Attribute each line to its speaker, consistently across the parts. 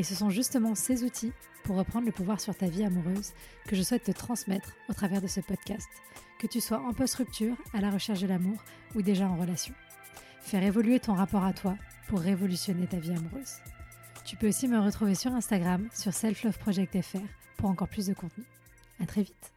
Speaker 1: Et ce sont justement ces outils pour reprendre le pouvoir sur ta vie amoureuse que je souhaite te transmettre au travers de ce podcast, que tu sois en post-rupture, à la recherche de l'amour ou déjà en relation. Faire évoluer ton rapport à toi pour révolutionner ta vie amoureuse. Tu peux aussi me retrouver sur Instagram, sur selfloveproject.fr pour encore plus de contenu. À très vite.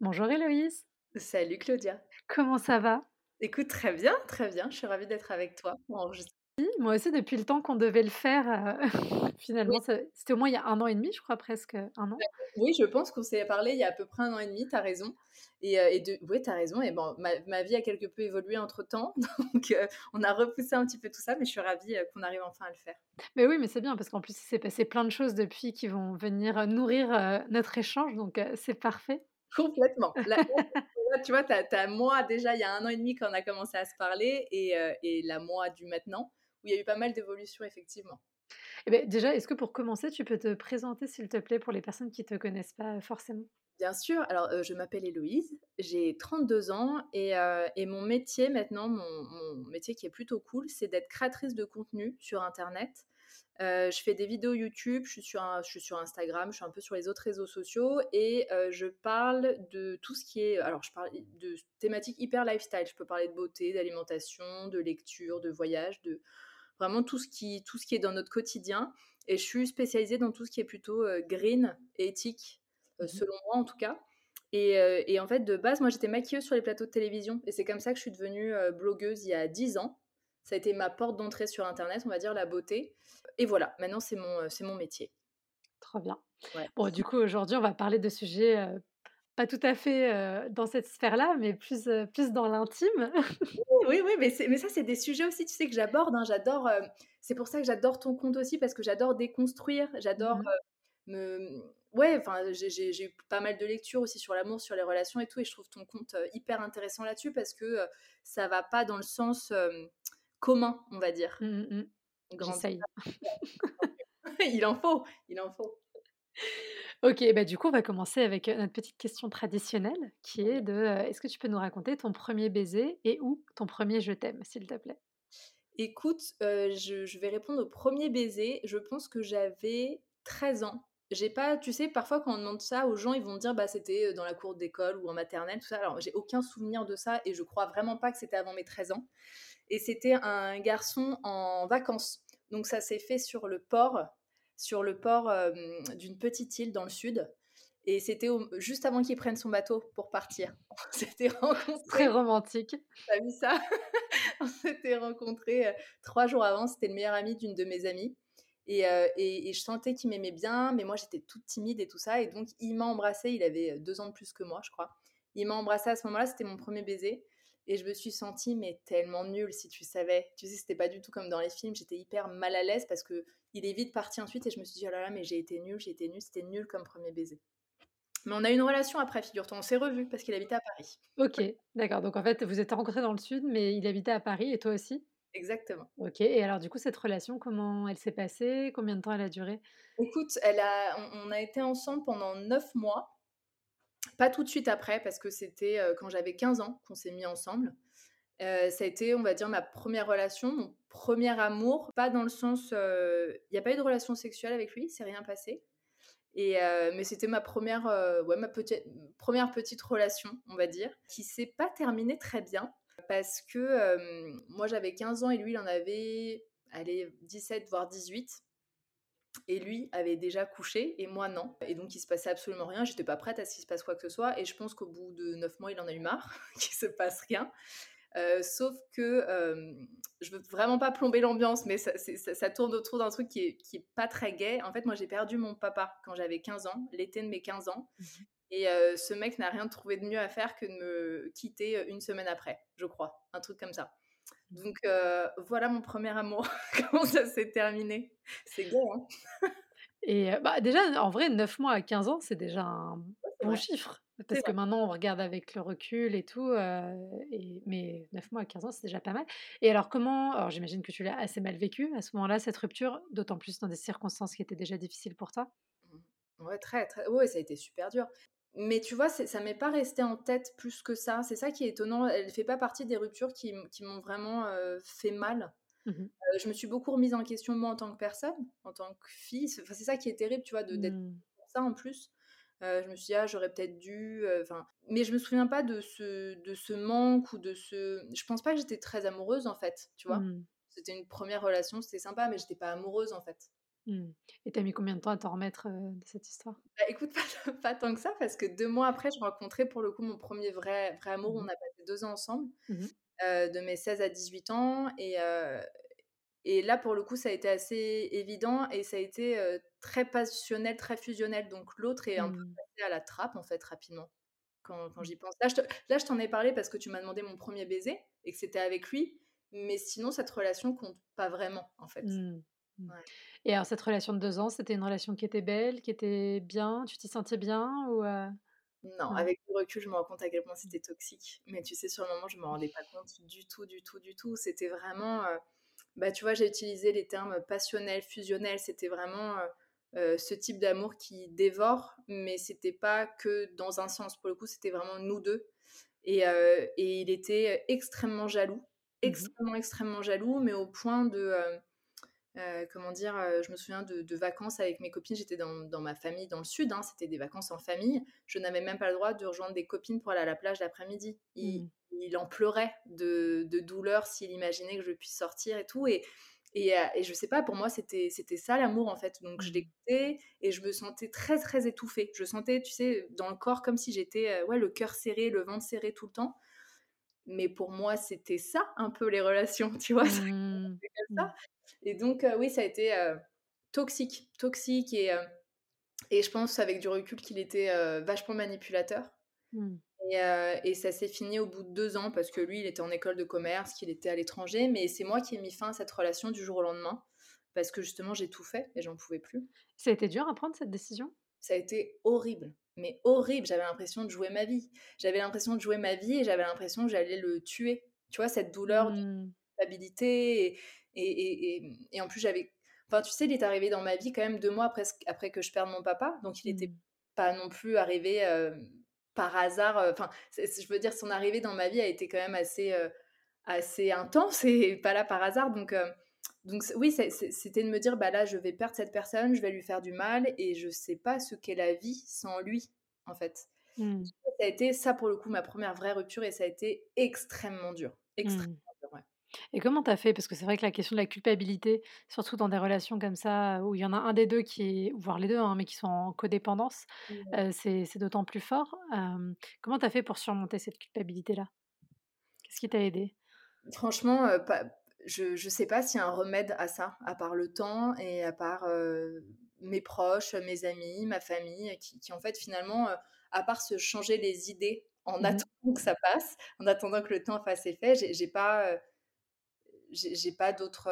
Speaker 1: Bonjour Héloïse.
Speaker 2: Salut Claudia.
Speaker 1: Comment ça va?
Speaker 2: Écoute, très bien, très bien. Je suis ravie d'être avec toi pour enregistrer
Speaker 1: moi aussi, depuis le temps qu'on devait le faire, euh, finalement, c'était au moins il y a un an et demi, je crois presque un an.
Speaker 2: Oui, je pense qu'on s'est parlé il y a à peu près un an et demi, tu as raison. Et, euh, de... oui, tu as raison. Et bon, ma, vie a quelque peu évolué entre temps. Donc, euh, on a repoussé un petit peu tout ça, mais je suis ravie qu'on arrive enfin à le faire.
Speaker 1: Mais oui, mais c'est bien parce qu'en plus, il s'est passé plein de choses depuis qui vont venir nourrir notre échange. Donc, c'est parfait.
Speaker 2: Complètement. Là, tu vois, tu as, moi déjà il y a un an et demi quand on a commencé à se parler et, et la moi du maintenant où il y a eu pas mal d'évolutions, effectivement.
Speaker 1: Eh ben, déjà, est-ce que pour commencer, tu peux te présenter, s'il te plaît, pour les personnes qui ne te connaissent pas forcément?
Speaker 2: Bien sûr. Alors, euh, je m'appelle Héloïse, j'ai 32 ans et, euh, et mon métier maintenant, mon, métier qui est plutôt cool, c'est d'être créatrice de contenu sur Internet. Euh, je fais des vidéos YouTube, je suis, sur je suis sur Instagram, je suis un peu sur les autres réseaux sociaux et je parle de tout ce qui est. Alors, je parle de thématiques hyper lifestyle. Je peux parler de beauté, d'alimentation, de lecture, de voyage, de vraiment tout ce, qui, tout ce qui est dans notre quotidien. Et je suis spécialisée dans tout ce qui est plutôt euh, green et éthique, euh, mmh selon moi en tout cas. Et, euh, et, en fait, de base, moi j'étais maquilleuse sur les plateaux de télévision. Et c'est comme ça que je suis devenue blogueuse il y a 10 ans. Ça a été ma porte d'entrée sur Internet, on va dire, la beauté. Et voilà, maintenant c'est mon, c'est mon métier.
Speaker 1: Trop bien. Bon, du coup, aujourd'hui, on va parler de sujets pas tout à fait dans cette sphère-là, mais plus, plus dans l'intime.
Speaker 2: oui, oui, mais, mais ça, c'est des sujets aussi, tu sais, que j'aborde. Hein, j'adore. c'est pour ça que j'adore ton compte aussi, parce que j'adore déconstruire. J'adore mmh me. Ouais, enfin, j'ai eu pas mal de lectures aussi sur l'amour, sur les relations et tout, et je trouve ton compte hyper intéressant là-dessus parce que ça va pas dans le sens commun, on va dire. Mmh,
Speaker 1: mmh, J'essaye.
Speaker 2: il en faut, il en faut.
Speaker 1: Ok, bah du coup, on va commencer avec notre petite question traditionnelle qui est de est-ce que tu peux nous raconter ton premier baiser et ou ton premier je t'aime, s'il te plaît?
Speaker 2: Écoute, je, vais répondre au premier baiser. Je pense que j'avais 13 ans. J'ai pas, tu sais, parfois quand on demande ça aux gens, ils vont dire bah c'était dans la cour d'école ou en maternelle, tout ça. Alors j'ai aucun souvenir de ça et je crois vraiment pas que c'était avant mes 13 ans. Et c'était un garçon en vacances. Donc ça s'est fait sur le port sur le port d'une petite île dans le sud. Et c'était juste avant qu'il prenne son bateau pour partir. On s'était rencontrés.
Speaker 1: Très romantique.
Speaker 2: T'as vu ça? On s'était rencontrés trois jours avant. C'était le meilleur ami d'une de mes amies. Et, et, je sentais qu'il m'aimait bien, mais moi j'étais toute timide et tout ça. Et donc il m'a embrassée. Il avait deux ans de plus que moi, je crois. Il m'a embrassée à ce moment-là. C'était mon premier baiser. Et je me suis sentie mais tellement nulle si tu savais. Tu sais, c'était pas du tout comme dans les films. J'étais hyper mal à l'aise parce que il est vite parti ensuite et je me suis dit oh là là mais j'ai été nulle, j'ai été nulle, c'était nul comme premier baiser. Mais on a eu une relation après, figure-toi, on s'est revus parce qu'il habitait à Paris.
Speaker 1: Ok, d'accord. Donc en fait, vous êtes rencontrés dans le sud, mais il habitait à Paris et toi aussi?
Speaker 2: Exactement.
Speaker 1: Ok, et alors du coup, cette relation, comment elle s'est passée? Combien de temps elle a duré?
Speaker 2: Écoute, elle a, on, a été ensemble pendant neuf mois. Pas tout de suite après, parce que c'était quand j'avais 15 ans qu'on s'est mis ensemble. Ça a été, on va dire, ma première relation, mon premier amour. Pas dans le sens. Il n'y a pas eu de relation sexuelle avec lui, c'est rien passé. Et, mais c'était ma première, ouais, ma petite, première petite relation, on va dire, qui s'est pas terminée très bien. Parce que moi j'avais 15 ans et lui il en avait allez, 17 voire 18 et lui avait déjà couché et moi non. Et donc il se passait absolument rien, j'étais pas prête à ce qu'il se passe quoi que ce soit et je pense qu'au bout de neuf mois il en a eu marre qu'il se passe rien. Euh, sauf que je veux vraiment pas plomber l'ambiance, mais ça, tourne autour d'un truc qui est, qui est pas très gai. En fait, moi j'ai perdu mon papa quand j'avais 15 ans, l'été de mes 15 ans. Mmh et ce mec n'a rien trouvé de mieux à faire que de me quitter une semaine après, je crois. Un truc comme ça. Donc voilà mon premier amour, comment ça s'est terminé? C'est gay, hein
Speaker 1: Et bah, déjà, en vrai, 9 mois à 15 ans, c'est déjà un bon chiffre. Parce que maintenant, on regarde avec le recul et tout. et, mais 9 mois à 15 ans, c'est déjà pas mal. Et alors, comment. Alors, j'imagine que tu l'as assez mal vécu à ce moment-là, cette rupture, d'autant plus dans des circonstances qui étaient déjà difficiles pour toi?
Speaker 2: Mmh. Ouais, très, très. Ouais, ça a été super dur. Mais tu vois, ça m'est pas resté en tête plus que ça. C'est ça qui est étonnant. Elle fait pas partie des ruptures qui, m'ont vraiment fait mal. Mmh je me suis beaucoup remise en question moi en tant que personne, en tant que fille. C'est ça qui est terrible, tu vois, d'être mmh. ça en plus. je me suis dit, ah, j'aurais peut-être dû. Enfin, mais je me souviens pas de ce, de ce manque ou de ce. Je pense pas que j'étais très amoureuse en fait, tu vois. Mmh. C'était une première relation, c'était sympa, mais j'étais pas amoureuse en fait.
Speaker 1: Et t'as mis combien de temps à t'en remettre de cette histoire?
Speaker 2: Bah, Écoute, pas, tant que ça, parce que deux mois après, je rencontrais pour le coup mon premier vrai, vrai amour. On a passé deux ans ensemble, de mes 16 à 18 ans. Et, et là, pour le coup, ça a été assez évident et ça a été très passionnel, très fusionnel. Donc l'autre est un peu mmh. passé à la trappe, en fait, rapidement, quand, quand mmh. j'y pense. Là, je t'en ai parlé parce que tu m'as demandé mon premier baiser et que c'était avec lui. Mais sinon, cette relation compte pas vraiment, en fait. Mmh.
Speaker 1: Et alors, cette relation de deux ans, c'était une relation qui était belle, qui était bien? Tu t'y sentais bien ou
Speaker 2: Non, avec le recul, je me rends compte à quel point c'était toxique. Mais tu sais, sur le moment, je me rendais pas compte du tout, du tout, du tout. C'était vraiment bah, tu vois, j'ai utilisé les termes passionnels, fusionnels. C'était vraiment euh, ce type d'amour qui dévore, mais c'était pas que dans un sens. Pour le coup, c'était vraiment nous deux. Et, euh, et il était extrêmement jaloux, mmh extrêmement, extrêmement jaloux, mais au point de. Comment dire, je me souviens de, vacances avec mes copines, j'étais dans, dans, ma famille dans le sud, hein, c'était des vacances en famille, je n'avais même pas le droit de rejoindre des copines pour aller à la plage l'après-midi. Il, mmh il en pleurait de, douleur s'il imaginait que je puisse sortir et tout. Et, et, euh, et je sais pas, pour moi, c'était, ça l'amour en fait. Donc je mmh. l'écoutais et je me sentais très très étouffée. Je sentais, tu sais, dans le corps comme si j'étais, euh, ouais, le cœur serré, le ventre serré tout le temps. Mais pour moi, c'était ça un peu les relations, tu vois. Mmh. Mmh. Et donc, oui, ça a été toxique, toxique et, et je pense avec du recul qu'il était vachement manipulateur. Et, ça s'est fini au bout de deux ans parce que lui, il était en école de commerce, qu'il était à l'étranger. Mais c'est moi qui ai mis fin à cette relation du jour au lendemain parce que justement, j'ai tout fait et j'en pouvais plus.
Speaker 1: Ça a été dur à prendre cette décision?
Speaker 2: Ça a été horrible, mais horrible. J'avais l'impression de jouer ma vie. J'avais l'impression de jouer ma vie et j'avais l'impression que j'allais le tuer. Tu vois, cette douleur de mmh. culpabilité. Et, et, en plus, j'avais. Enfin, tu sais, il est arrivé dans ma vie quand même deux mois après, après que je perde mon papa. Donc, il n'était mmh. pas non plus arrivé par hasard. Enfin, je veux dire, son arrivée dans ma vie a été quand même assez, assez intense et pas là par hasard. Donc, donc oui, c'était de me dire, bah là, je vais perdre cette personne, je vais lui faire du mal et je sais pas ce qu'est la vie sans lui, en fait. Mmh. Ça a été ça pour le coup ma première vraie rupture et ça a été extrêmement dur, extrêmement mmh.
Speaker 1: Et comment tu as fait? Parce que c'est vrai que la question de la culpabilité, surtout dans des relations comme ça, où il y en a un des deux qui est, voire les deux, hein, mais qui sont en codépendance, mmh. c'est d'autant plus fort. comment tu as fait pour surmonter cette culpabilité-là? Qu'est-ce qui t'a aidé?
Speaker 2: Franchement, je ne sais pas s'il y a un remède à ça, à part le temps et à part mes proches, mes amis, ma famille, qui, en fait finalement, à part se changer les idées en mmh attendant que ça passe, en attendant que le temps fasse effet, j'ai pas j'ai pas d'autres.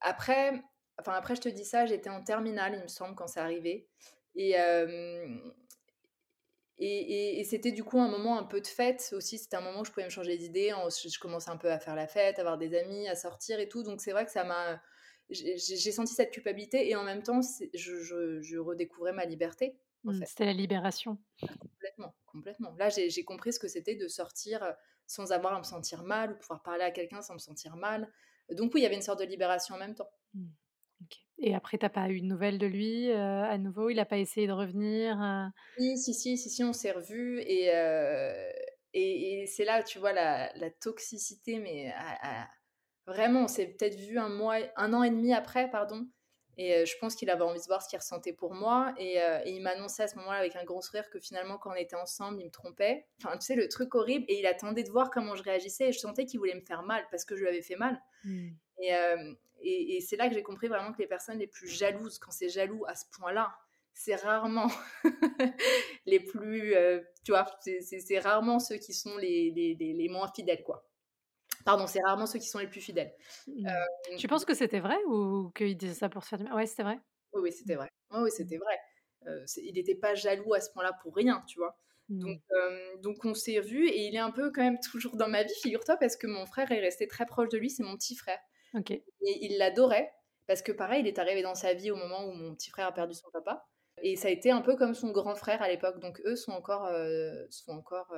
Speaker 2: Après, enfin après, je te dis ça, j'étais en terminale, il me semble, quand c'est arrivé. Et, et, et, c'était du coup un moment un peu de fête aussi. C'était un moment où je pouvais me changer d'idée. Je, commençais un peu à faire la fête, à avoir des amis, à sortir et tout. Donc c'est vrai que ça m'a. J'ai senti cette culpabilité et en même temps, je, je, je redécouvrais ma liberté.
Speaker 1: Mmh, c'était la libération.
Speaker 2: Ah, complètement, complètement. Là, j'ai compris ce que c'était de sortir sans avoir à me sentir mal ou pouvoir parler à quelqu'un sans me sentir mal. Donc oui, il y avait une sorte de libération en même temps. Mmh.
Speaker 1: Et après, t'as pas eu de nouvelles de lui euh, à nouveau? Il n'a pas essayé de revenir euh?
Speaker 2: si, si, si, si, on s'est revus et, euh, et, c'est là, tu vois, la, toxicité, mais vraiment, on s'est peut-être vu un mois, un an et demi après, pardon. Et je pense qu'il avait envie de voir ce qu'il ressentait pour moi. Et, il m'annonçait à ce moment-là avec un gros sourire que finalement, quand on était ensemble, il me trompait. Enfin, tu sais, le truc horrible. Et il attendait de voir comment je réagissais. Et je sentais qu'il voulait me faire mal parce que je lui avais fait mal. Mmh. Et, et, c'est là que j'ai compris vraiment que les personnes les plus jalouses, quand c'est jaloux à ce point-là, c'est rarement les plus. tu vois, c'est rarement ceux qui sont les, les, les moins fidèles, quoi. Pardon, c'est rarement ceux qui sont les plus fidèles.
Speaker 1: Mmh. tu penses que c'était vrai ou qu'il disait ça pour se faire du mal? Ouais, c'était vrai.
Speaker 2: Oui, oui, c'était vrai. oui, c'était vrai. il n'était pas jaloux à ce point-là pour rien, tu vois? Donc, mmh. donc on s'est vu et il est un peu quand même toujours dans ma vie, figure-toi, parce que mon frère est resté très proche de lui, c'est mon petit frère.
Speaker 1: Ok. Et
Speaker 2: il l'adorait, parce que pareil, il est arrivé dans sa vie au moment où mon petit frère a perdu son papa. Et ça a été un peu comme son grand frère à l'époque. Donc eux sont encore, sont encore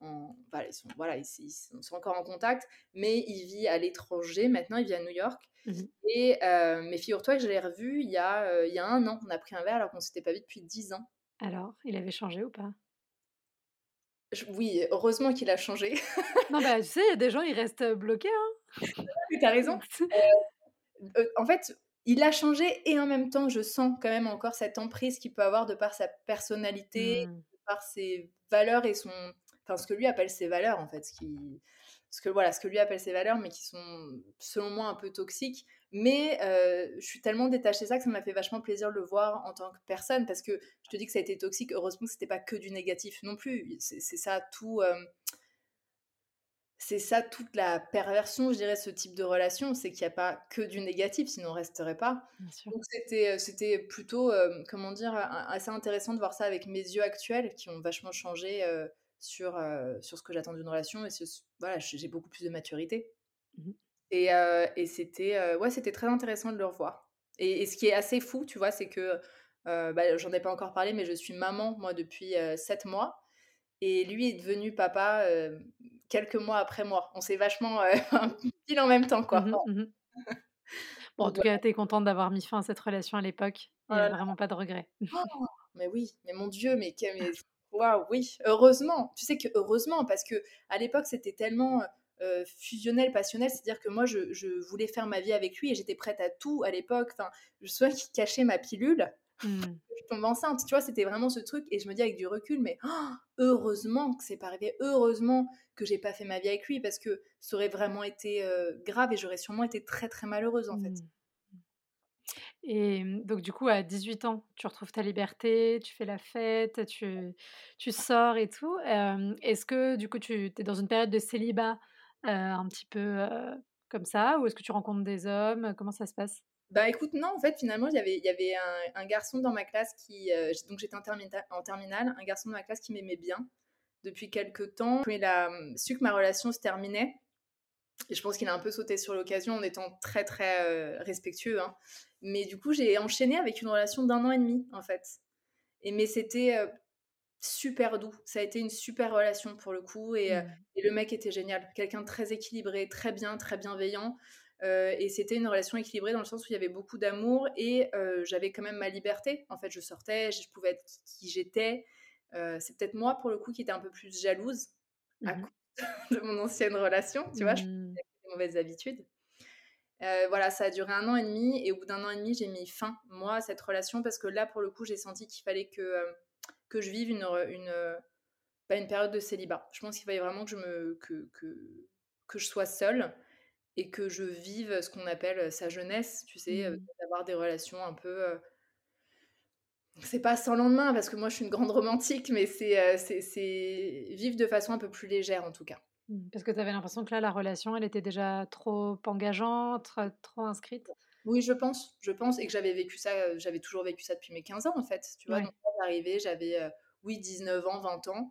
Speaker 2: en, voilà, ils sont, voilà, ils, sont encore en contact, mais il vit à l'étranger. Maintenant, il vit à New York. Mmh et mais figure-toi que je l'ai revu il y a, il y a un an. On a pris un verre alors qu'on s'était pas vu depuis dix ans.
Speaker 1: Alors, il avait changé ou pas?
Speaker 2: Oui, heureusement qu'il a changé.
Speaker 1: non, bah, tu sais, il y a des gens, ils restent bloqués. Hein.
Speaker 2: tu as raison. en fait, il a changé et en même temps, je sens quand même encore cette emprise qu'il peut avoir de par sa personnalité, mmh. de par ses valeurs et son. Enfin, ce que lui appelle ses valeurs, en fait. Ce, qui... ce, que, voilà, ce que lui appelle ses valeurs, mais qui sont, selon moi, un peu toxiques. Mais je suis tellement détachée de ça que ça m'a fait vachement plaisir de le voir en tant que personne parce que je te dis que ça a été toxique. Heureusement que c'était pas que du négatif non plus. C'est ça tout. C'est ça toute la perversion, je dirais, ce type de relation, c'est qu'il n'y a pas que du négatif, sinon on resterait pas. Donc c'était, c'était plutôt, comment dire, assez intéressant de voir ça avec mes yeux actuels qui ont vachement changé sur, sur ce que j'attends d'une relation et voilà, j'ai beaucoup plus de maturité. Mmh et, et c'était ouais, c'était très intéressant de le revoir. Et, ce qui est assez fou, tu vois, c'est que bah, j'en ai pas encore parlé, mais je suis maman moi depuis 7 mois. Et lui est devenu papa quelques mois après moi. On s'est vachement pile en même temps, quoi.
Speaker 1: Mmh mmh bon, en tout cas, tu es contente d'avoir mis fin à cette relation à l'époque. Il n'y a vraiment pas de regret.
Speaker 2: Oh, mais oui, mais mon Dieu, mais, mais waouh, oui, heureusement. Tu sais que heureusement, parce que à l'époque, c'était tellement euh, fusionnel, passionnel, c'est-à-dire que moi, je, voulais faire ma vie avec lui et j'étais prête à tout à l'époque. Enfin, je souviens qu'il cachait ma pilule. Mmh. Enceinte, tu vois, c'était vraiment ce truc. Et je me dis avec du recul, mais oh, heureusement que c'est pas arrivé, heureusement que j'ai pas fait ma vie avec lui parce que ça aurait vraiment été euh, grave et j'aurais sûrement été très très malheureuse en fait. Mmh.
Speaker 1: Et mmh, donc, du coup, à 18 ans, tu retrouves ta liberté, tu fais la fête, tu, tu sors et tout. Est-ce que, du coup, tu es dans une période de célibat un petit peu comme ça Ou est-ce que tu rencontres des hommes? Comment ça se passe?
Speaker 2: Bah écoute, non, en fait, finalement, il y avait, y avait un, garçon dans ma classe qui. donc j'étais en, en, terminale, un garçon dans ma classe qui m'aimait bien depuis quelques temps. Il a su que ma relation se terminait. Et je pense qu'il a un peu sauté sur l'occasion en étant très, très respectueux. Hein. Mais du coup, j'ai enchaîné avec une relation d'un an et demi, en fait. Et mais c'était super doux. Ça a été une super relation pour le coup. Et, euh, mmh. le mec était génial. Quelqu'un de très équilibré, très bien, très bienveillant. Euh, et c'était une relation équilibrée dans le sens où il y avait beaucoup d'amour et euh, j'avais quand même ma liberté. En fait, je sortais, je pouvais être qui, j'étais. c'est peut-être moi, pour le coup, qui était un peu plus jalouse à mmh cause de mon ancienne relation. Tu vois, je mmh. des mauvaises habitudes. voilà, ça a duré un an et demi et au bout d'un an et demi, j'ai mis fin, moi, à cette relation parce que là, pour le coup, j'ai senti qu'il fallait que que je vive une, une, bah, une période de célibat. Je pense qu'il fallait vraiment que je, me, que, que, que je sois seule et que je vive ce qu'on appelle sa jeunesse, tu sais, mmh. d'avoir des relations un peu... c'est pas sans lendemain, parce que moi je suis une grande romantique, mais c'est c'est vivre de façon un peu plus légère en tout cas.
Speaker 1: Mmh, parce que tu avais l'impression que là, la relation, elle était déjà trop engageante, trop inscrite?
Speaker 2: Oui, je pense, je pense, et que j'avais vécu ça, j'avais toujours vécu ça depuis mes 15 ans en fait, tu vois? Donc j'arrivais, j'avais, oui, 19 ans, 20 ans,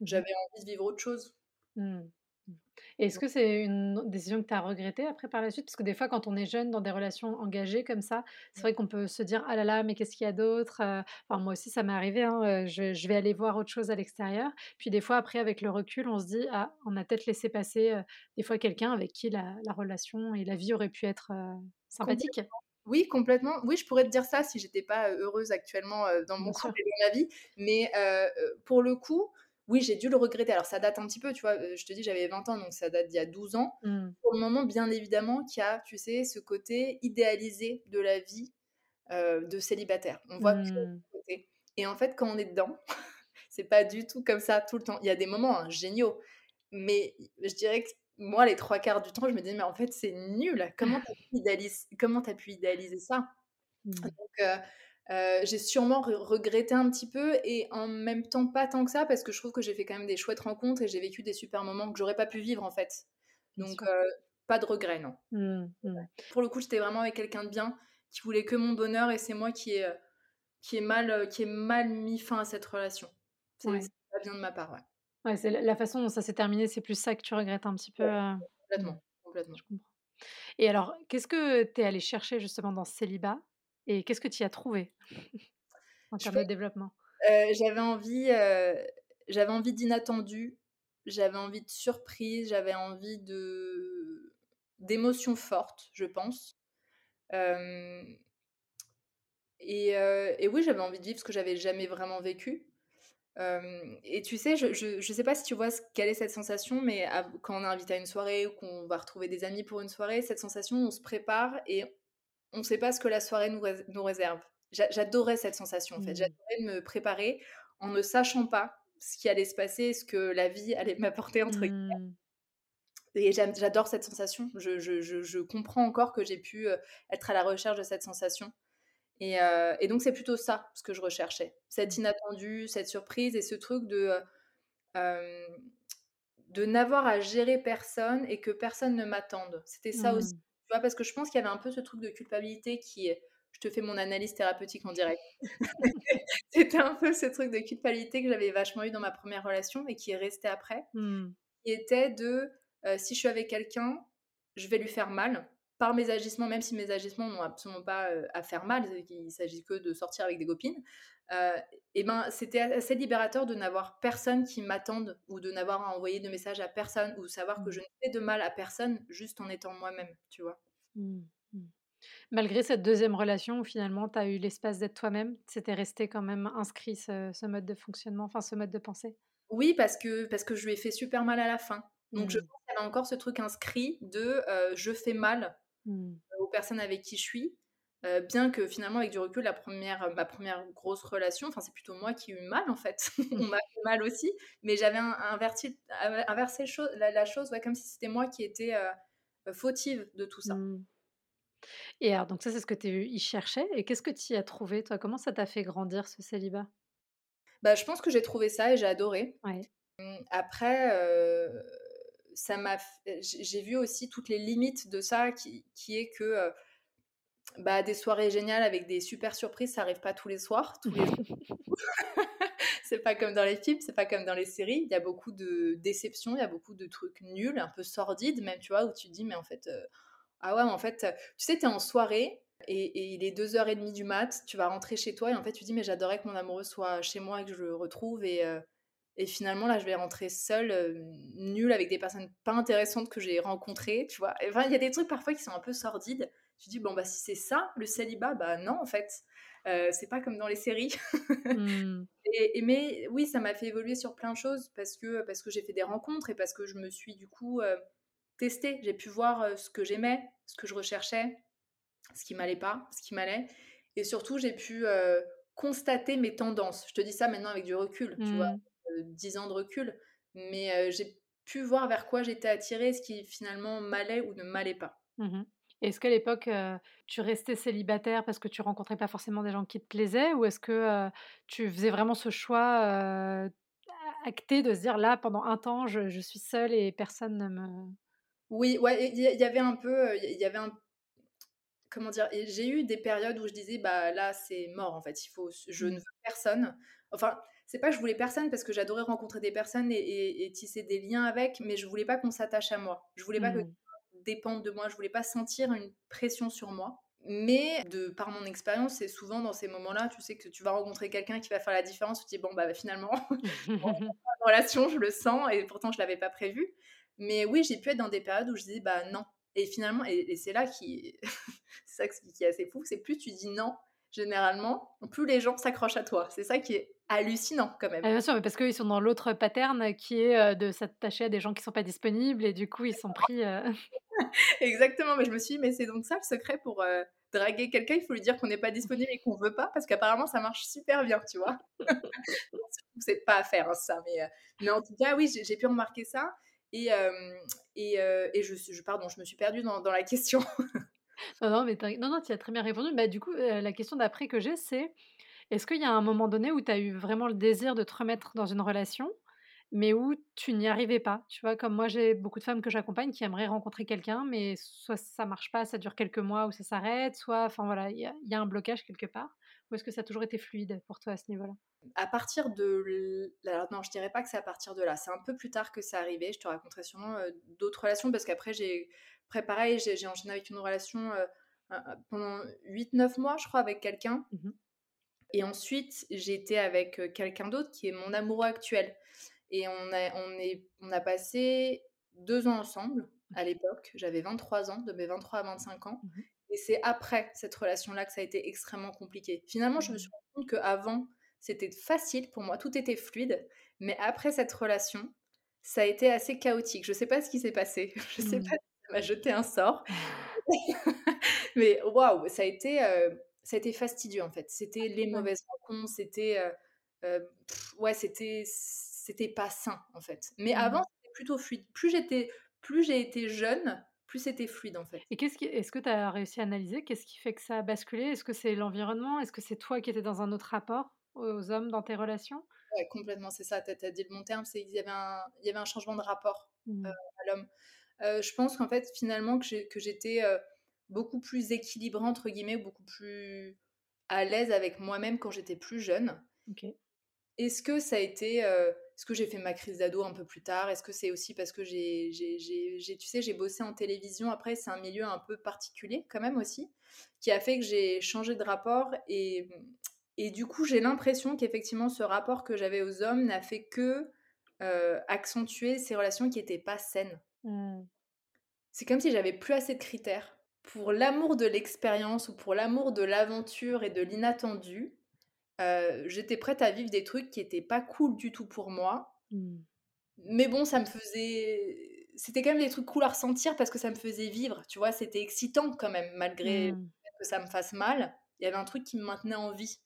Speaker 2: mmh j'avais envie de vivre autre chose.
Speaker 1: Mmh. Est-ce que c'est une décision que tu as regrettée après par la suite? Parce que des fois, quand on est jeune dans des relations engagées comme ça, c'est vrai qu'on peut se dire Ah là là, mais qu'est-ce qu'il y a d'autre? Enfin, Moi aussi, ça m'est arrivé. Hein, je, vais aller voir autre chose à l'extérieur. Puis des fois, après, avec le recul, on se dit Ah, on a peut-être laissé passer des fois quelqu'un avec qui la, relation et la vie auraient pu être sympathiques.
Speaker 2: Oui, complètement. Oui, je pourrais te dire ça si j'étais pas heureuse actuellement dans mon couple et dans ma vie. Mais pour le coup, oui, j'ai dû le regretter. Alors, ça date un petit peu, tu vois. Je te dis, j'avais 20 ans, donc ça date d'il y a 12 ans. Mmh. Pour le moment, bien évidemment, qu'il y a, tu sais, ce côté idéalisé de la vie de célibataire. On voit que mmh. côté. Et en fait, quand on est dedans, c'est pas du tout comme ça tout le temps. Il y a des moments hein, géniaux, mais je dirais que moi, les trois quarts du temps, je me dis, mais en fait, c'est nul. Comment tu as, as, pu idéaliser ça? Mmh. Donc, j'ai sûrement regretté un petit peu et en même temps pas tant que ça parce que je trouve que j'ai fait quand même des chouettes rencontres et j'ai vécu des super moments que j'aurais pas pu vivre en fait. Donc pas de regret, non. Mmh, mmh. Pour le coup, j'étais vraiment avec quelqu'un de bien qui voulait que mon bonheur et c'est moi qui ai, qui ai, mal, qui ai mal mis fin à cette relation. C'est pas bien de ma part, ouais.
Speaker 1: Ouais, c'est la façon dont ça s'est terminé, c'est plus ça que tu regrettes un petit peu.
Speaker 2: complètement, complètement.
Speaker 1: Je comprends. Et alors, qu'est-ce que tu es allé chercher justement dans ce célibat? Et qu'est-ce que tu y as trouvé en termes de développement?
Speaker 2: J'avais envie, j'avais envie d'inattendu, j'avais envie de surprise, j'avais envie de d'émotions fortes, je pense. et, et, oui, j'avais envie de vivre ce que j'avais jamais vraiment vécu et tu sais, je, je, sais pas si tu vois quelle est cette sensation, mais quand on est invité à une soirée ou qu'on va retrouver des amis pour une soirée, cette sensation, on se prépare et on ne sait pas ce que la soirée nous, nous réserve. J'adorais cette sensation en fait. Mmh. J'adorais me préparer en ne sachant pas ce qui allait se passer, ce que la vie allait m'apporter entre guillemets. Mmh. Et j'adore cette sensation. Je, je, je, comprends encore que j'ai pu être à la recherche de cette sensation. Euh, et, donc, c'est plutôt ça ce que je recherchais. Cette mmh. inattendu, cette surprise et ce truc de, euh, de n'avoir à gérer personne et que personne ne m'attende. C'était ça aussi. Tu vois, parce que je pense qu'il y avait un peu ce truc de culpabilité qui est. Je te fais mon analyse thérapeutique en direct. C'était un peu ce truc de culpabilité que j'avais vachement eu dans ma première relation et qui est resté après. Mmh. Qui était de euh, si je suis avec quelqu'un, je vais lui faire mal par mes agissements, même si mes agissements n'ont absolument pas à faire mal, il s'agit que de sortir avec des copines, et ben c'était assez libérateur de n'avoir personne qui m'attende ou de n'avoir à envoyer de messages à personne ou savoir que mmh. je ne fais de mal à personne juste en étant moi-même, tu vois. Mmh,
Speaker 1: mmh. Malgré cette deuxième relation où finalement tu as eu l'espace d'être toi-même, c'était resté quand même inscrit ce, mode de fonctionnement, enfin ce mode de pensée?
Speaker 2: Oui, parce que, parce que je lui ai fait super mal à la fin. Donc je pense y avait encore ce truc inscrit de je fais mal Mmh. aux personnes avec qui je suis. bien que finalement, avec du recul, la première, ma première grosse relation, enfin, c'est plutôt moi qui ai eu mal en fait. On m'a fait mal aussi, mais j'avais inversé, inversé la, chose ouais, comme si c'était moi qui étais fautive de tout ça. Mmh.
Speaker 1: Et alors, donc ça, c'est ce que tu y cherchais. Et qu'est-ce que tu y as trouvé, toi? Comment ça t'a fait grandir ce célibat?
Speaker 2: Bah, Je pense que j'ai trouvé ça et j'ai adoré. Mmh, après, m'a j'ai vu aussi toutes les limites de ça qui, qui est que bah, des soirées géniales avec des super surprises ça arrive pas tous les soirs tous les c'est pas comme dans les films c'est pas comme dans les séries. Il y a beaucoup de déceptions il y a beaucoup de trucs nuls un peu sordides même tu vois où tu te dis mais en fait ah ouais en fait tu sais tu es en soirée et, il est 2h30 du mat, tu vas rentrer chez toi et en fait tu dis mais j'adorais que mon amoureux soit chez moi et que je le retrouve et, et finalement, là, je vais rentrer seule, nulle, avec des personnes pas intéressantes que j'ai rencontrées, tu vois. Enfin, il y a des trucs parfois qui sont un peu sordides. Tu dis, bon, bah, si c'est ça, le célibat, bah non, en fait. c'est pas comme dans les séries. Mmh. et, mais oui, ça m'a fait évoluer sur plein de choses parce que, parce que j'ai fait des rencontres et parce que je me suis du coup testée. J'ai pu voir ce que j'aimais, ce que je recherchais, ce qui m'allait pas, ce qui m'allait. Et surtout, j'ai pu constater mes tendances. Je te dis ça maintenant avec du recul, tu vois. Mmh. 10 ans de recul, mais j'ai pu voir vers quoi j'étais attirée, ce qui finalement m'allait ou ne m'allait pas.
Speaker 1: Mmh est-ce qu'à l'époque, tu restais célibataire parce que tu rencontrais pas forcément des gens qui te plaisaient ou est-ce que tu faisais vraiment ce choix acté de se dire là, pendant un temps, je, je suis seule et personne ne me...
Speaker 2: Oui, ouais, il y, avait un peu, il y avait un, comment dire, j'ai eu des périodes où je disais bah là c'est mort en fait, il faut, je ne mmh. veux personne. Enfin, c'est pas que je voulais personne parce que j'adorais rencontrer des personnes et, tisser des liens avec, mais je voulais pas qu'on s'attache à moi. Je voulais pas que mmh. dépende de moi. Je voulais pas sentir une pression sur moi. Mais de par mon expérience, c'est souvent dans ces moments-là, tu sais que tu vas rencontrer quelqu'un qui va faire la différence. Tu te dis bon bah, finalement, relation, je le sens et pourtant je l'avais pas prévu. Mais oui, j'ai pu être dans des périodes où je disais bah non. Et finalement, et, c'est là qui, c'est ça qui est assez fou, c'est plus tu dis non, généralement, plus les gens s'accrochent à toi. C'est ça qui est hallucinant quand même.
Speaker 1: Ah, bien sûr, parce qu'ils sont dans l'autre pattern qui est euh, de s'attacher à des gens qui sont pas disponibles et du coup ils sont pris. Euh,
Speaker 2: Exactement, mais je me suis dit, mais c'est donc ça le secret pour euh, draguer quelqu'un, il faut lui dire qu'on n'est pas disponible et qu'on veut pas, parce qu'apparemment ça marche super bien, tu vois? c'est pas à faire hein, ça, mais, mais en tout cas, oui, j'ai pu remarquer ça. Et, et, et je, je, pardon, je me suis perdue dans, dans la question.
Speaker 1: non, non, mais non, non, tu as très bien répondu. Bah, du coup, la question d'après que j'ai, c'est est-ce qu'il y a un moment donné où tu as eu vraiment le désir de te remettre dans une relation mais où tu n'y arrivais pas? Tu vois, comme moi, j'ai beaucoup de femmes que j'accompagne qui aimeraient rencontrer quelqu'un, mais soit ça marche pas, ça dure quelques mois ou ça s'arrête, soit, enfin voilà, il y, a un blocage quelque part. Ou est-ce que ça a toujours été fluide pour toi à ce niveau-là?
Speaker 2: À partir de. Alors, non, je dirais pas que c'est à partir de là. C'est un peu plus tard que c'est arrivé. Je te raconterai sûrement euh, d'autres relations parce qu'après, j'ai. Pareil, j'ai enchaîné avec une relation euh, pendant 8-9 mois, je crois, avec quelqu'un. Mmh Et ensuite, été avec euh, quelqu'un d'autre qui est mon amoureux actuel. Et on a, on, est, on a passé deux ans ensemble à l'époque. J'avais 23 ans, de mes 23 à 25 ans. Mmh et c'est après cette relation-là que ça a été extrêmement compliqué. Finalement, je me suis rendu compte qu'avant, c'était facile pour moi, tout était fluide. Mais après cette relation, ça a été assez chaotique. Je ne sais pas ce qui s'est passé. Je ne sais pas si ça m'a jeté un sort. mais waouh, ça a été, euh, été fastidieux en fait. C'était les mauvaises rencontres, c'était, euh, euh, ouais, c'était c'était pas sain en fait. Mais mmh avant, c'était plutôt fluide. Plus j'étais, plus j'ai été jeune, plus c'était fluide en fait.
Speaker 1: Et qu'est-ce qui, est-ce que tu as réussi à analyser? Qu'est-ce qui fait que ça a basculé? Est-ce que c'est l'environnement? Est-ce que c'est toi qui étais dans un autre rapport aux hommes dans tes relations?
Speaker 2: Ouais, complètement, c'est ça. Tu as, dit le bon terme, c'est qu'il y avait un, il y avait un changement de rapport mmh. à l'homme. je pense qu'en fait, finalement, que j'étais beaucoup plus équilibrée, entre guillemets, beaucoup plus à l'aise avec moi-même quand j'étais plus jeune. Est-ce que ça a été. Euh, est-ce que j'ai fait ma crise d'ado un peu plus tard? Est-ce que c'est aussi parce que j'ai, tu sais, j'ai bossé en télévision. Après, c'est un milieu un peu particulier quand même aussi, qui a fait que j'ai changé de rapport. Et, et du coup, j'ai l'impression qu'effectivement, ce rapport que j'avais aux hommes n'a fait que euh, accentuer ces relations qui n'étaient pas saines. Mmh. C'est comme si j'avais plus assez de critères. Pour l'amour de l'expérience ou pour l'amour de l'aventure et de l'inattendu, euh, j'étais prête à vivre des trucs qui étaient pas cool du tout pour moi. Mmh. Mais bon, ça me faisait. C'était quand même des trucs cool à ressentir parce que ça me faisait vivre. Tu vois, c'était excitant quand même, malgré mmh. que ça me fasse mal. Il y avait un truc qui me maintenait en vie.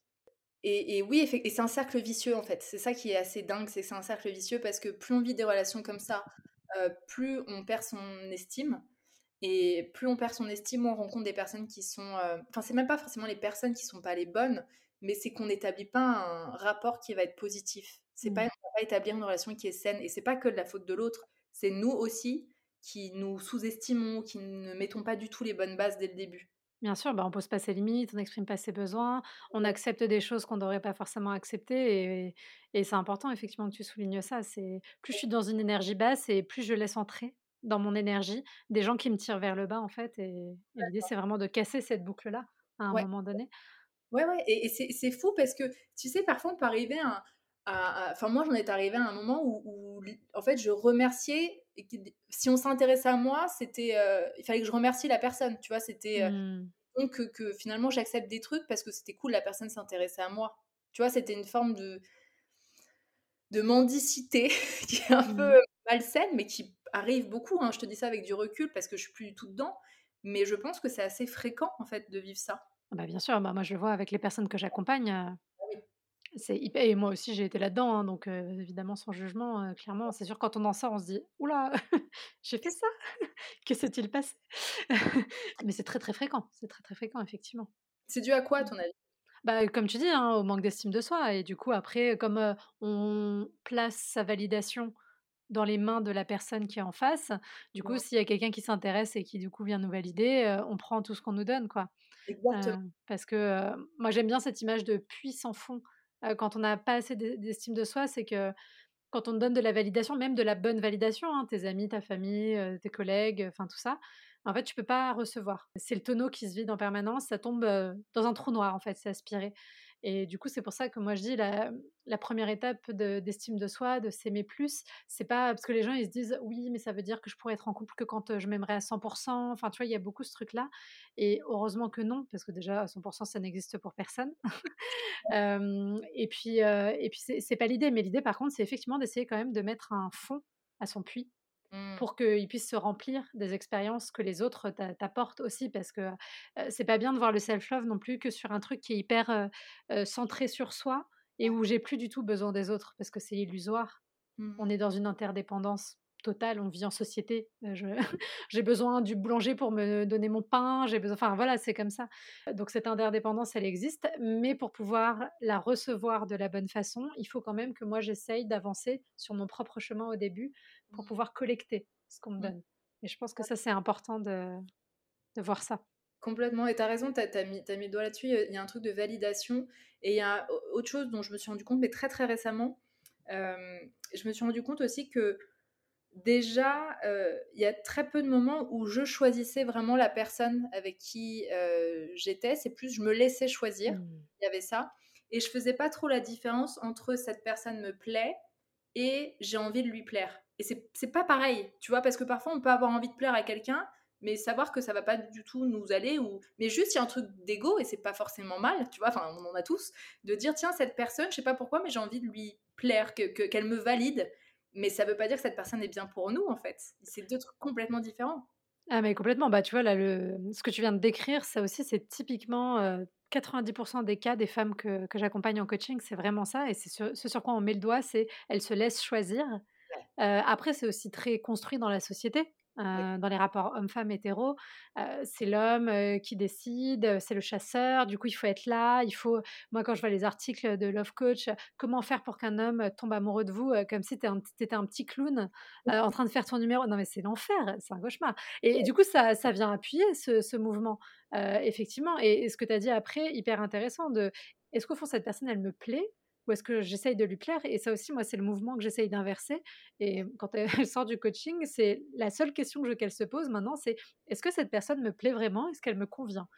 Speaker 2: Et, oui, et c'est un cercle vicieux en fait. C'est ça qui est assez dingue, c'est que c'est un cercle vicieux parce que plus on vit des relations comme ça, euh, plus on perd son estime. Et plus on perd son estime, on rencontre des personnes qui sont. Euh, enfin, c'est même pas forcément les personnes qui sont pas les bonnes, mais c'est qu'on n'établit pas un rapport qui va être positif. C'est pas, mmh. on va pas établir une relation qui est saine. Et c'est pas que de la faute de l'autre, c'est nous aussi qui nous sous-estimons, qui ne mettons pas du tout les bonnes bases dès le début.
Speaker 1: Bien sûr, bah on pose pas ses limites, on n'exprime pas ses besoins, on accepte des choses qu'on ne devrait pas forcément accepter. Et, et c'est important, effectivement, que tu soulignes ça. C'est Plus je suis dans une énergie basse et plus je laisse entrer dans mon énergie des gens qui me tirent vers le bas, en fait. Et, l'idée, c'est vraiment de casser cette boucle-là à un moment donné.
Speaker 2: Ouais, ouais, et, c'est fou parce que, tu sais, parfois on peut arriver à. Enfin, moi, j'en étais arrivée à un moment où, en fait, je remerciais. Et si on s'intéressait à moi, c'était. Euh, il fallait que je remercie la personne, tu vois, c'était. Euh, mmh. Donc, que, finalement, j'accepte des trucs parce que c'était cool, la personne s'intéressait à moi. Tu vois, c'était une forme de. de mendicité qui est un peu mmh. malsaine, mais qui arrive beaucoup. Hein. Je te dis ça avec du recul parce que je suis plus du tout dedans. Mais je pense que c'est assez fréquent, en fait, de vivre ça.
Speaker 1: Ah bah, bien sûr, bah, moi je le vois avec les personnes que j'accompagne. Ah c'est et moi aussi j'ai été là-dedans, hein, donc évidemment sans jugement, clairement, c'est sûr quand on en sort, on se dit: «Ouh j'ai fait ça? Que s'est-il passé?» mais c'est très, très fréquent, c'est très, très fréquent effectivement.
Speaker 2: C'est dû à quoi à ton avis?
Speaker 1: Bah, comme tu dis, hein, au manque d'estime de soi et du coup après comme, on place sa validation dans les mains de la personne qui est en face, du coup s'il y a quelqu'un qui s'intéresse et qui du coup vient nous valider, on prend tout ce qu'on nous donne quoi. parce que moi j'aime bien cette image de puits sans fond. quand on n'a pas assez d'estime de soi, c'est que quand on donne de la validation, même de la bonne validation, hein, tes amis, ta famille, tes collègues, enfin tout ça, en fait tu peux pas recevoir. C'est le tonneau qui se vide en permanence, ça tombe dans un trou noir en fait, c'est aspiré. Et du coup, c'est pour ça que moi je dis la, première étape d'estime de, soi, de s'aimer plus, c'est pas parce que les gens ils se disent oui, mais ça veut dire que je pourrais être en couple que quand je m'aimerais à 100%. Enfin, tu vois, il y a beaucoup ce truc-là. Et heureusement que non, parce que déjà à 100% ça n'existe pour personne. et puis, et puis c'est pas l'idée, mais l'idée par contre, c'est effectivement d'essayer quand même de mettre un fond à son puits Mmh. pour qu'il puisse se remplir des expériences que les autres t'apportent aussi, parce que c'est pas bien de voir le self-love non plus que sur un truc qui est hyper centré sur soi et où j'ai plus du tout besoin des autres, parce que c'est illusoire. On mmh. est dans une interdépendance. total, on vit en société. j'ai besoin du boulanger pour me donner mon pain, j'ai besoin, enfin voilà, c'est comme ça. Donc cette interdépendance, elle existe, mais pour pouvoir la recevoir de la bonne façon, il faut quand même que moi j'essaye d'avancer sur mon propre chemin au début pour mmh. pouvoir collecter ce qu'on me mmh. donne. Et je pense que ça, c'est important de, de voir ça.
Speaker 2: Complètement, et tu as raison, tu as, mis, le doigt là-dessus, il y a un truc de validation, et il y a autre chose dont je me suis rendu compte, mais très très récemment, je me suis rendu compte aussi que déjà, il y a très peu de moments où je choisissais vraiment la personne avec qui j'étais, c'est plus je me laissais choisir, mmh. il y avait ça, et je faisais pas trop la différence entre cette personne me plaît et j'ai envie de lui plaire. Et c'est pas pareil, tu vois, parce que parfois on peut avoir envie de plaire à quelqu'un, mais savoir que ça va pas du tout nous aller ou mais juste il y a un truc d'ego et c'est pas forcément mal tu vois enfin on en a tous de dire tiens cette personne je sais pas pourquoi mais j'ai envie de lui plaire que qu'elle me valide mais ça veut pas dire que cette personne est bien pour nous en fait c'est deux trucs complètement différents
Speaker 1: ah mais complètement bah tu vois là le ce que tu viens de décrire ça aussi c'est typiquement 90% des cas des femmes que, que j'accompagne en coaching, c'est vraiment ça. Et c'est ce sur quoi on met le doigt, c'est elles se laissent choisir. Après, c'est aussi très construit dans la société dans les rapports hommes-femmes hétéros, c'est l'homme qui décide, c'est le chasseur, du coup il faut être là, il faut, moi quand je vois les articles de Love Coach, comment faire pour qu'un homme tombe amoureux de vous, comme si tu étais un petit clown en train de faire ton numéro, non mais c'est l'enfer, c'est un cauchemar. Et, du coup ça, ça vient appuyer ce, mouvement, effectivement, et, et ce que tu as dit après, hyper intéressant, de est-ce qu'au fond cette personne elle me plaît? Ou est-ce que j'essaye de lui plaire Et ça aussi, moi, c'est le mouvement que j'essaye d'inverser. Et quand elle, sort du coaching, c'est la seule question qu'elle se pose maintenant, c'est est-ce que cette personne me plaît vraiment? Est-ce qu'elle me convient?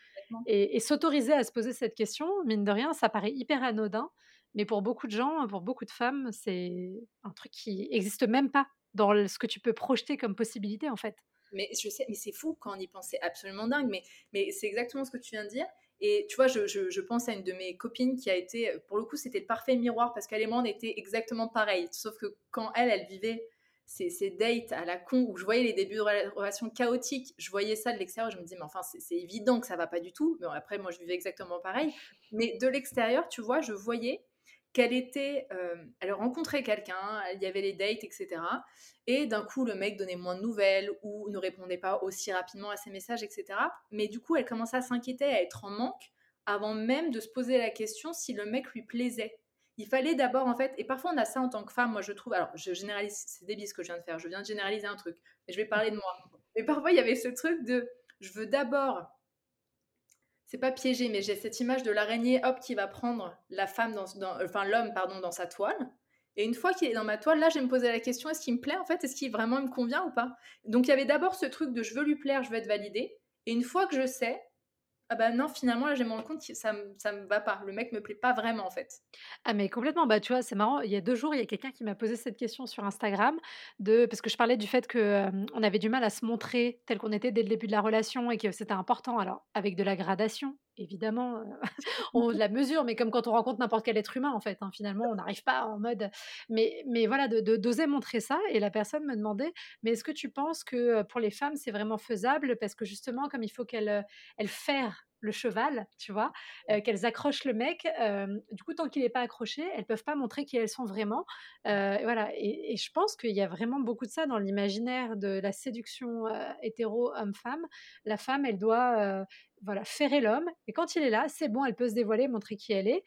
Speaker 1: Et, s'autoriser à se poser cette question, mine de rien, ça paraît hyper anodin, mais pour beaucoup de gens, pour beaucoup de femmes, c'est un truc qui n'existe même pas dans ce que tu peux projeter comme possibilité, en fait.
Speaker 2: Mais je sais, mais c'est fou quand on y pense, c'est absolument dingue. Mais, mais c'est exactement ce que tu viens de dire. Et tu vois, je, pense à une de mes copines qui a été, pour le coup, c'était le parfait miroir parce qu'elle et moi, on était exactement pareil. Sauf que quand elle, elle vivait ces, dates à la con où je voyais les débuts de relation chaotiques, je voyais ça de l'extérieur, je me disais, mais enfin, c'est évident que ça va pas du tout. Mais après, moi, je vivais exactement pareil. Mais de l'extérieur, tu vois, je voyais qu'elle était, euh, elle rencontrait quelqu'un, il y avait les dates, etc. Et d'un coup, le mec donnait moins de nouvelles ou ne répondait pas aussi rapidement à ses messages, etc. Mais du coup, elle commençait à s'inquiéter, à être en manque, avant même de se poser la question si le mec lui plaisait. Il fallait d'abord, en fait, et parfois on a ça en tant que femme, moi je trouve, alors je généralise, c'est débile ce que je viens de faire, je viens de généraliser un truc, et je vais parler de moi. Mais parfois il y avait ce truc de, je veux d'abord c'est pas piégé, mais j'ai cette image de l'araignée, hop, qui va prendre la femme dans, enfin l'homme, pardon, dans sa toile. Et une fois qu'il est dans ma toile, là, je vais me poser la question est-ce qu'il me plaît en fait? Est-ce qu'il vraiment me convient ou pas? Donc il y avait d'abord ce truc de je veux lui plaire, je veux être validée. Et une fois que je sais, ah bah non, finalement, là, j'ai me compte que ça, ça me va pas. Le mec me plaît pas vraiment, en fait.
Speaker 1: Ah, mais complètement. Bah, tu vois, c'est marrant. Il y a deux jours, il y a quelqu'un qui m'a posé cette question sur Instagram, de... parce que je parlais du fait qu'on on avait du mal à se montrer tel qu'on était dès le début de la relation et que c'était important. Alors, avec de la gradation, évidemment, on la mesure, mais comme quand on rencontre n'importe quel être humain, en fait, hein, finalement, on n'arrive pas en mode. Mais, mais voilà, de, d'oser montrer ça. Et la personne me demandait, mais est-ce que tu penses que pour les femmes, c'est vraiment faisable? Parce que justement, comme il faut qu'elles elles faire le cheval, tu vois, qu'elles accrochent le mec. du coup, tant qu'il n'est pas accroché, elles peuvent pas montrer qui elles sont vraiment. et voilà. Et, je pense qu'il y a vraiment beaucoup de ça dans l'imaginaire de la séduction hétéro homme-femme. La femme, elle doit voilà ferrer l'homme. Et quand il est là, c'est bon, elle peut se dévoiler, montrer qui elle est.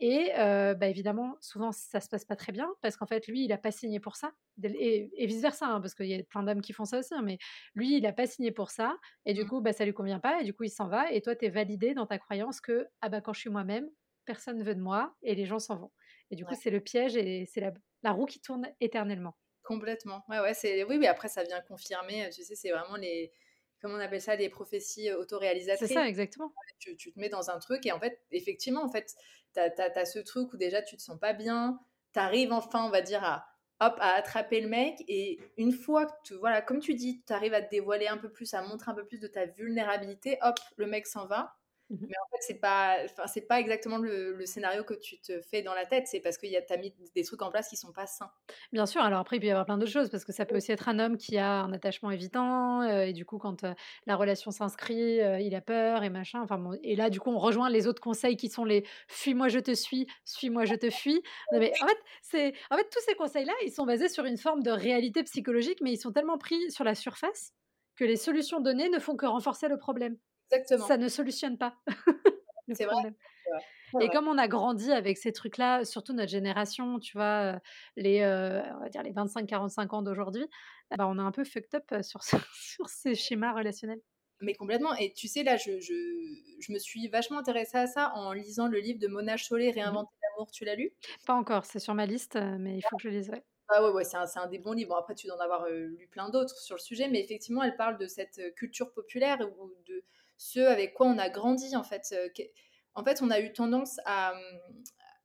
Speaker 1: Et bah, évidemment, souvent, ça se passe pas très bien parce qu'en fait, lui, il n'a pas signé pour ça. Et, vice-versa, hein, parce qu'il y a plein d'hommes qui font ça aussi. Hein, mais lui, il n'a pas signé pour ça. Et du mmh. coup, bah, ça lui convient pas. Et du coup, il s'en va. Et toi, tu es validé dans ta croyance que ah bah, quand je suis moi-même, personne ne veut de moi et les gens s'en vont. Et du coup, c'est le piège et c'est la, la, roue qui tourne éternellement.
Speaker 2: Complètement. Ouais, ouais, c'est... Oui, mais après, ça vient confirmer. Tu sais, c'est vraiment les comment on appelle ça, les prophéties autoréalisatrices.
Speaker 1: C'est ça, exactement.
Speaker 2: Tu, tu, te mets dans un truc et en fait, effectivement, en fait, tu as, ce truc où déjà tu te sens pas bien, tu arrives enfin, on va dire, à, hop, à attraper le mec et une fois que, tu, voilà, comme tu dis, tu arrives à te dévoiler un peu plus, à montrer un peu plus de ta vulnérabilité, hop, le mec s'en va. Mmh mais en fait, c'est pas, c'est pas exactement le, scénario que tu te fais dans la tête. C'est parce qu'il y a as mis des trucs en place qui sont pas sains.
Speaker 1: Bien sûr. Alors après, il peut y avoir plein d'autres choses parce que ça peut aussi être un homme qui a un attachement évitant euh, et du coup, quand euh, la relation s'inscrit, euh, il a peur et machin. Enfin bon, et là, du coup, on rejoint les autres conseils qui sont les fuis-moi, je te suis, suis-moi, je te fuis. mais en fait, c'est, en fait, tous ces conseils-là, ils sont basés sur une forme de réalité psychologique, mais ils sont tellement pris sur la surface que les solutions données ne font que renforcer le problème.
Speaker 2: Exactement.
Speaker 1: Ça ne solutionne pas.
Speaker 2: c'est vrai.
Speaker 1: Et comme on a grandi avec ces trucs-là, surtout notre génération, tu vois, les, on va dire les 25-45 ans d'aujourd'hui, bah, on a un peu fucked up sur, sur ces schémas relationnels.
Speaker 2: Mais complètement. Et tu sais, là, je, je, je, me suis vachement intéressée à ça en lisant le livre de Mona Chollet, mmh Réinventer l'amour. Tu l'as lu?
Speaker 1: Pas encore, c'est sur ma liste, mais il faut que je le lise.
Speaker 2: Ah ouais, ouais c'est un, un, des bons livres. après, tu dois en avoir lu plein d'autres sur le sujet, mais effectivement, elle parle de cette culture populaire ou de ce avec quoi on a grandi en fait. En fait, on a eu tendance à, mmh,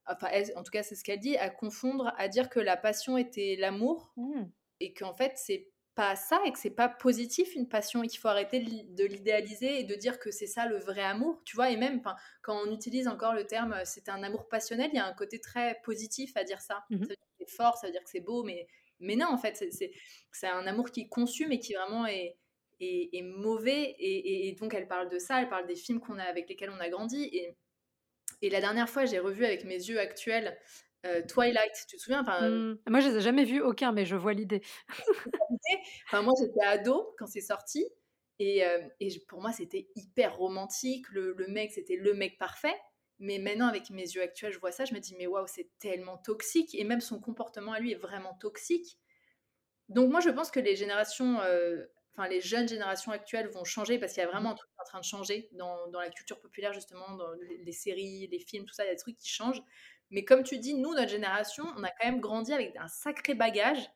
Speaker 2: enfin, en tout cas, c'est ce qu'elle dit, à confondre, à dire que la passion était l'amour mmh. et qu'en fait, c'est pas ça et que c'est pas positif une passion et qu'il faut arrêter de l'idéaliser et de dire que c'est ça le vrai amour, tu vois. Et même quand on utilise encore le terme c'est un amour passionnel, il y a un côté très positif à dire ça. Mmh ça veut dire que c'est fort, ça veut dire que c'est beau, mais, mais non, en fait, c'est un amour qui consume et qui vraiment est, est, mauvais. Et, donc, elle parle de ça, elle parle des films qu'on a, avec lesquels on a grandi. Et, et la dernière fois, j'ai revu avec mes yeux actuels euh, Twilight, tu te souviens? Enfin,
Speaker 1: mmh. Moi, je les ai jamais vus aucun, mais je vois l'idée.
Speaker 2: enfin, moi, j'étais ado quand c'est sorti. Et, euh, et, pour moi, c'était hyper romantique. Le, le mec, c'était le mec parfait. Mais maintenant, avec mes yeux actuels, je vois ça, je me dis, mais waouh, c'est tellement toxique. Et même son comportement à lui est vraiment toxique. Donc, moi, je pense que les générations euh, enfin les jeunes générations actuelles vont changer parce qu'il y a vraiment mmh. un truc en train de changer dans, dans la culture populaire justement, dans les, séries, les films, tout ça, il y a des trucs qui changent. Mais comme tu dis, nous, notre génération, on a quand même grandi avec un sacré bagage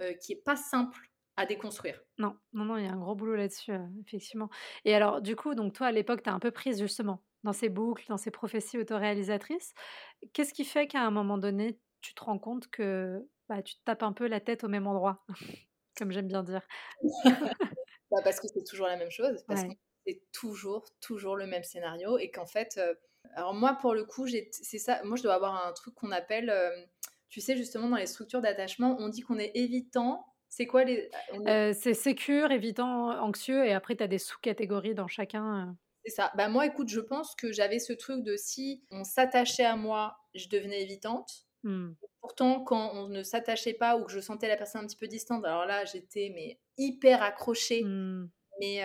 Speaker 2: euh, qui est pas simple à déconstruire.
Speaker 1: Non, non, non, il y a un gros boulot là-dessus, euh, effectivement. Et alors, du coup, donc toi, à l'époque, tu as un peu prise justement dans ces boucles, dans ces prophéties autoréalisatrices. Qu'est-ce qui fait qu'à un moment donné, tu te rends compte que bah, tu te tapes un peu la tête au même endroit? Comme j'aime bien dire.
Speaker 2: bah parce que c'est toujours la même chose, parce que c'est toujours, toujours le même scénario, et qu'en fait, euh, alors moi pour le coup, c'est ça, moi je dois avoir un truc qu'on appelle, euh, tu sais justement dans les structures d'attachement, on dit qu'on est évitant. C'est quoi les
Speaker 1: euh, C'est sécure, évitant, anxieux, et après tu as des sous-catégories dans chacun.
Speaker 2: C'est ça. Bah moi, écoute, je pense que j'avais ce truc de si on s'attachait à moi, je devenais évitante. Mmh. Pourtant, quand on ne s'attachait pas ou que je sentais la personne un petit peu distante, alors là, j'étais mais hyper accrochée. Mmh. Mais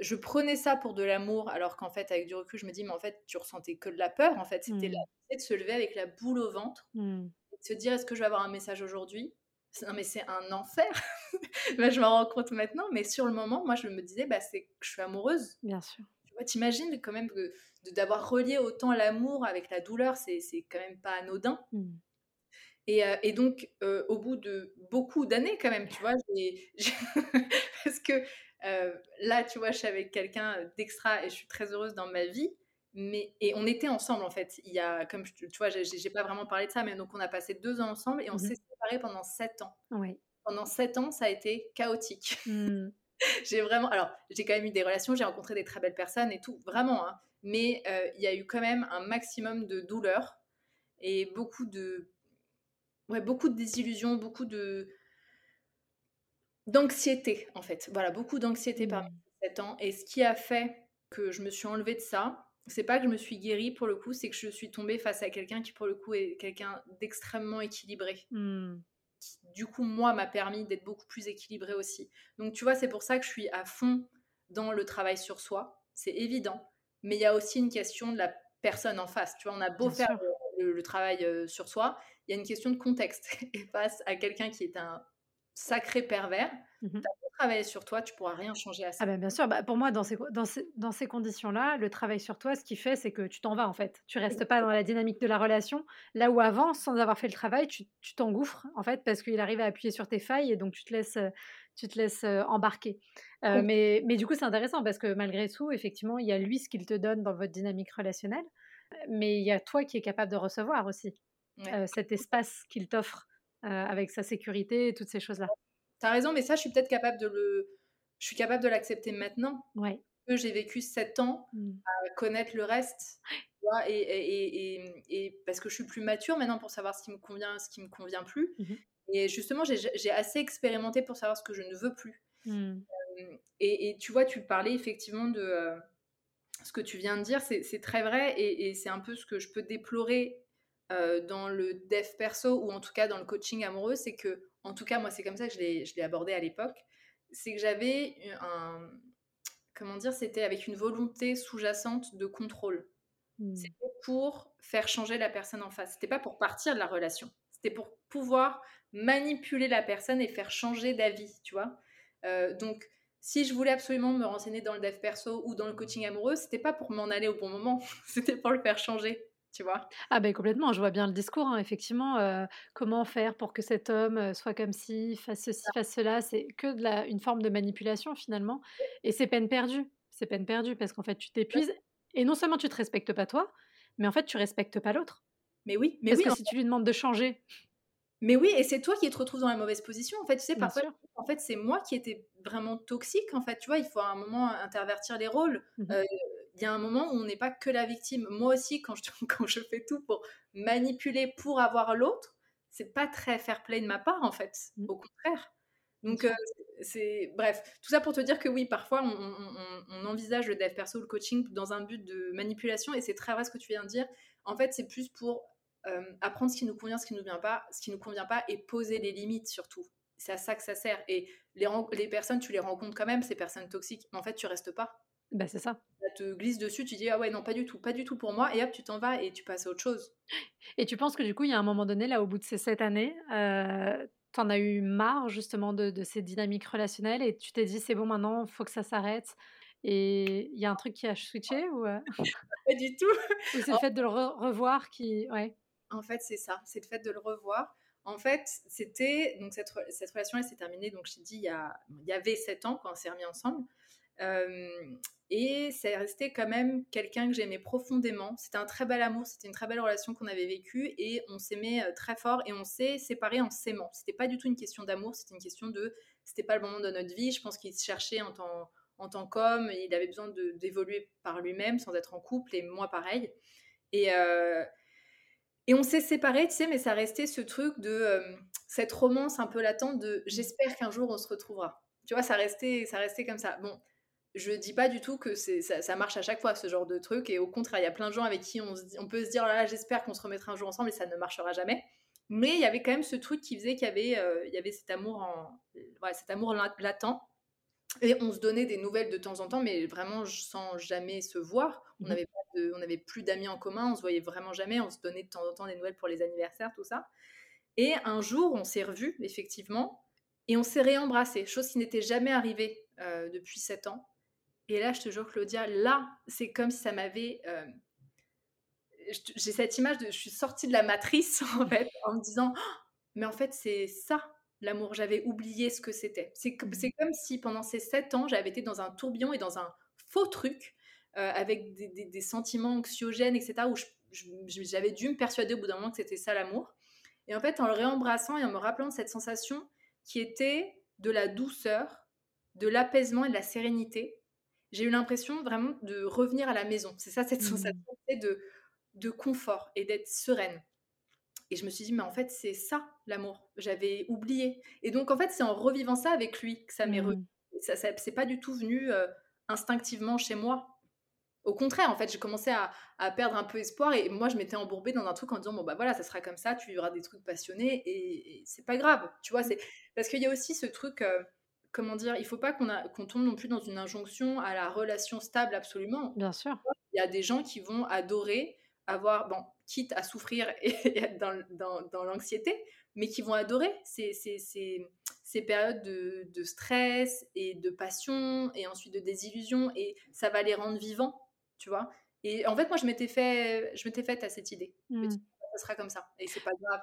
Speaker 2: je prenais ça pour de l'amour, alors qu'en fait, avec du recul, je me dis, mais en fait, tu ressentais que de la peur. En fait, c'était mmh. de se lever avec la boule au ventre, de se dire, est-ce que je vais avoir un message aujourd'hui? Non, mais c'est un enfer. je m'en rends compte maintenant, mais sur le moment, moi, je me disais, bah, c'est que je suis amoureuse.
Speaker 1: Bien sûr.
Speaker 2: Tu vois, t'imagines quand même que d'avoir relié autant l'amour avec la douleur, c'est quand même pas anodin. Mmh. Et, euh, et, donc, euh, au bout de beaucoup d'années, quand même, tu vois, parce que euh, là, tu vois, je suis avec quelqu'un d'extra et je suis très heureuse dans ma vie. Mais, et on était ensemble, en fait. Il y a, comme tu vois, j'ai pas vraiment parlé de ça, mais donc on a passé deux ans ensemble et on mmh s'est séparés pendant sept ans.
Speaker 1: Oui.
Speaker 2: Pendant sept ans, ça a été chaotique. Mmh. j'ai vraiment. Alors, j'ai quand même eu des relations, j'ai rencontré des très belles personnes et tout, vraiment. Hein mais euh, il y a eu quand même un maximum de douleur et beaucoup de, ouais, beaucoup de désillusions, beaucoup de d'anxiété en fait. Voilà, beaucoup d'anxiété parmi mmh. ces 7 ans. Et ce qui a fait que je me suis enlevée de ça, c'est pas que je me suis guérie pour le coup, c'est que je suis tombée face à quelqu'un qui pour le coup est quelqu'un d'extrêmement équilibré. Mmh. Qui, du coup, moi, m'a permis d'être beaucoup plus équilibrée aussi. Donc, tu vois, c'est pour ça que je suis à fond dans le travail sur soi. C'est évident mais il y a aussi une question de la personne en face. Tu vois, on a beau faire le, travail euh, sur soi, il y a une question de contexte. Et face à quelqu'un qui est un sacré pervers, mmh tu as beau travailler sur toi, tu pourras rien changer à ça.
Speaker 1: Ah ben bien sûr, bah pour moi, dans ces, dans ces, dans ces conditions-là, le travail sur toi, ce qui fait, c'est que tu t'en vas en fait. Tu restes pas dans la dynamique de la relation. Là où avant, sans avoir fait le travail, tu t'engouffres en fait, parce qu'il arrive à appuyer sur tes failles et donc tu te laisses tu te laisses embarquer. mais, mais du coup, c'est intéressant parce que malgré tout, effectivement, il y a lui ce qu'il te donne dans votre dynamique relationnelle, mais il y a toi qui es capable de recevoir aussi cet espace qu'il t'offre avec sa sécurité et toutes ces choses-là.
Speaker 2: Tu as raison, mais ça, je suis peut-être capable de le. Je suis capable de l'accepter maintenant.
Speaker 1: Ouais.
Speaker 2: j'ai vécu sept ans mmh. à connaître le reste. et, et, et, parce que je suis plus mature maintenant pour savoir ce qui me convient, ce qui me convient plus. Mmh et justement, j'ai assez expérimenté pour savoir ce que je ne veux plus. Mmh. et, tu vois, tu parlais effectivement de ce que tu viens de dire, c'est très vrai et, c'est un peu ce que je peux déplorer dans le dev perso ou en tout cas dans le coaching amoureux, c'est que, en tout cas, moi, c'est comme ça que je l'ai abordé à l'époque, c'est que j'avais un, comment dire, c'était avec une volonté sous-jacente de contrôle. Mmh. C'était pour faire changer la personne en face. C'était pas pour partir de la relation. C'était pour pouvoir manipuler la personne et faire changer d'avis, tu vois. Euh, donc, si je voulais absolument me renseigner dans le dev perso ou dans le coaching amoureux, c'était pas pour m'en aller au bon moment, c'était pour le faire changer tu vois.
Speaker 1: Ah ben complètement, je vois bien le discours, hein, effectivement. Euh, comment faire pour que cet homme euh, soit comme ci, fasse ceci, fasse cela, c'est que de la, une forme de manipulation finalement. Et c'est peine perdue, c'est peine perdue parce qu'en fait tu t'épuises et non seulement tu te respectes pas toi, mais en fait tu respectes pas l'autre.
Speaker 2: Mais oui, mais
Speaker 1: parce
Speaker 2: que
Speaker 1: si tu lui demandes de changer.
Speaker 2: Mais oui, et c'est toi qui te retrouves dans la mauvaise position. En fait, tu sais, parfois, en fait, c'est moi qui étais vraiment toxique. En fait, tu vois, il faut à un moment intervertir les rôles. Mmh euh, il y a un moment où on n'est pas que la victime. Moi aussi, quand je, quand je fais tout pour manipuler, pour avoir l'autre, c'est pas très fair play de ma part, en fait. Mmh. Au contraire. Donc, euh, c'est bref, tout ça pour te dire que oui, parfois on, envisage le dev perso ou le coaching dans un but de manipulation, et c'est très vrai ce que tu viens de dire. En fait, c'est plus pour euh, apprendre ce qui nous convient, ce qui nous vient pas, ce qui nous convient pas, et poser les limites surtout. C'est à ça que ça sert. Et les, les personnes, tu les rencontres quand même, ces personnes toxiques, mais en fait, tu restes pas.
Speaker 1: Bah, c'est ça.
Speaker 2: Ça te glisse dessus, tu dis ah ouais, non, pas du tout, pas du tout pour moi, et hop, tu t'en vas et tu passes à autre chose.
Speaker 1: Et tu penses que du coup, il y a un moment donné, là, au bout de ces sept années, euh, tu en as eu marre justement de, de, ces dynamiques relationnelles et tu t'es dit c'est bon maintenant, il faut que ça s'arrête. Et il y a un truc qui a switché ou euh?
Speaker 2: Pas du tout.
Speaker 1: ou c'est le fait de le revoir qui. Ouais.
Speaker 2: En fait, c'est ça, c'est le fait de le revoir. En fait, c'était. Donc, cette, cette relation, elle s'est terminée, donc je t'ai dit, il y, a, il y avait sept ans quand on s'est remis ensemble. et c'est resté quand même quelqu'un que j'aimais profondément. C'était un très bel amour, c'était une très belle relation qu'on avait vécue et on s'aimait très fort et on s'est séparés en s'aimant. C'était pas du tout une question d'amour, c'était une question de. C'était pas le moment de notre vie. Je pense qu'il se cherchait en tant, en tant qu'homme, il avait besoin d'évoluer par lui-même sans être en couple et moi pareil. Et. Et on s'est séparés, tu sais, mais ça restait ce truc de cette romance un peu latente de j'espère qu'un jour on se retrouvera. Tu vois, ça restait, ça restait comme ça. Bon, je dis pas du tout que ça, ça, marche à chaque fois ce genre de truc, et au contraire, il y a plein de gens avec qui on, on peut se dire oh là, j'espère qu'on se remettra un jour ensemble, et ça ne marchera jamais. Mais il y avait quand même ce truc qui faisait qu'il y avait, il y avait cet amour en, ouais, cet amour latent. Et on se donnait des nouvelles de temps en temps, mais vraiment sans jamais se voir. On mmh n'avait n'avait plus d'amis en commun, on se voyait vraiment jamais, on se donnait de temps en temps des nouvelles pour les anniversaires, tout ça. Et un jour, on s'est revus, effectivement, et on s'est réembrassé, chose qui n'était jamais arrivée euh, depuis sept ans. Et là, je te jure, Claudia, là, c'est comme si ça m'avait. Euh, j'ai cette image de. Je suis sortie de la matrice, en fait, en me disant «Oh, Mais en fait, c'est ça, l'amour. J'avais oublié ce que c'était. C'est comme si pendant ces sept ans, j'avais été dans un tourbillon et dans un faux truc euh, avec des, sentiments anxiogènes, etc., où j'avais dû me persuader au bout d'un moment que c'était ça l'amour. Et en fait, en le réembrassant et en me rappelant de cette sensation qui était de la douceur, de l'apaisement et de la sérénité, j'ai eu l'impression vraiment de revenir à la maison. C'est ça, cette mmh. sensation de, de confort et d'être sereine. Et je me suis dit, mais en fait, c'est ça l'amour. J'avais oublié. Et donc, en fait, c'est en revivant ça avec lui que ça m'est revenu. Ça, ça c'est pas du tout venu euh, instinctivement chez moi. Au contraire, en fait, j'ai commencé à, perdre un peu espoir et moi, je m'étais embourbée dans un truc en disant bon bah voilà, ça sera comme ça, tu vivras des trucs passionnés et, c'est pas grave, tu vois. C'est parce qu'il y a aussi ce truc, euh, comment dire, il faut pas qu'on tombe non plus dans une injonction à la relation stable absolument.
Speaker 1: Bien sûr.
Speaker 2: Il y a des gens qui vont adorer avoir, bon, quitte à souffrir et, être dans, l'anxiété, mais qui vont adorer ces, ces, périodes de, de, stress et de passion et ensuite de désillusion et ça va les rendre vivants tu vois? Et en fait, moi, je m'étais fait, je m'étais faite à cette idée. Mmh. Ça sera comme ça, et c'est pas grave.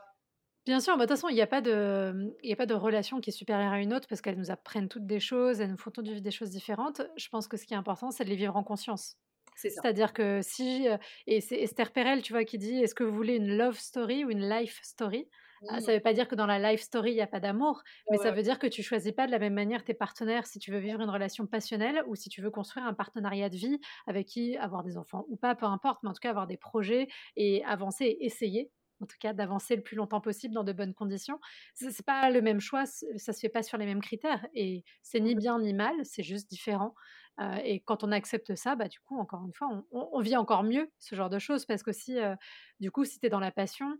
Speaker 1: Bien sûr, bah, de toute façon, il n'y a, pas de, il a pas de relation qui est supérieure à une autre parce qu'elles nous apprennent toutes des choses, elles nous font toutes vivre des choses différentes. Je pense que ce qui est important, c'est de les vivre en conscience. C'est-à-dire que si, et c'est Esther Perel, tu vois, qui dit, est-ce que vous voulez une love story ou une life story? Ah, ça ne veut pas dire que dans la life story, il n'y a pas d'amour, mais ça veut dire que tu choisis pas de la même manière tes partenaires si tu veux vivre une relation passionnelle ou si tu veux construire un partenariat de vie avec qui avoir des enfants ou pas, peu importe, mais en tout cas avoir des projets et avancer et essayer en tout cas d'avancer le plus longtemps possible dans de bonnes conditions. Ce n'est pas le même choix, ça se fait pas sur les mêmes critères et c'est ni bien ni mal, c'est juste différent. Euh, et quand on accepte ça, bah, du coup, encore une fois, on, vit encore mieux ce genre de choses parce que si, euh, du coup, si tu es dans la passion,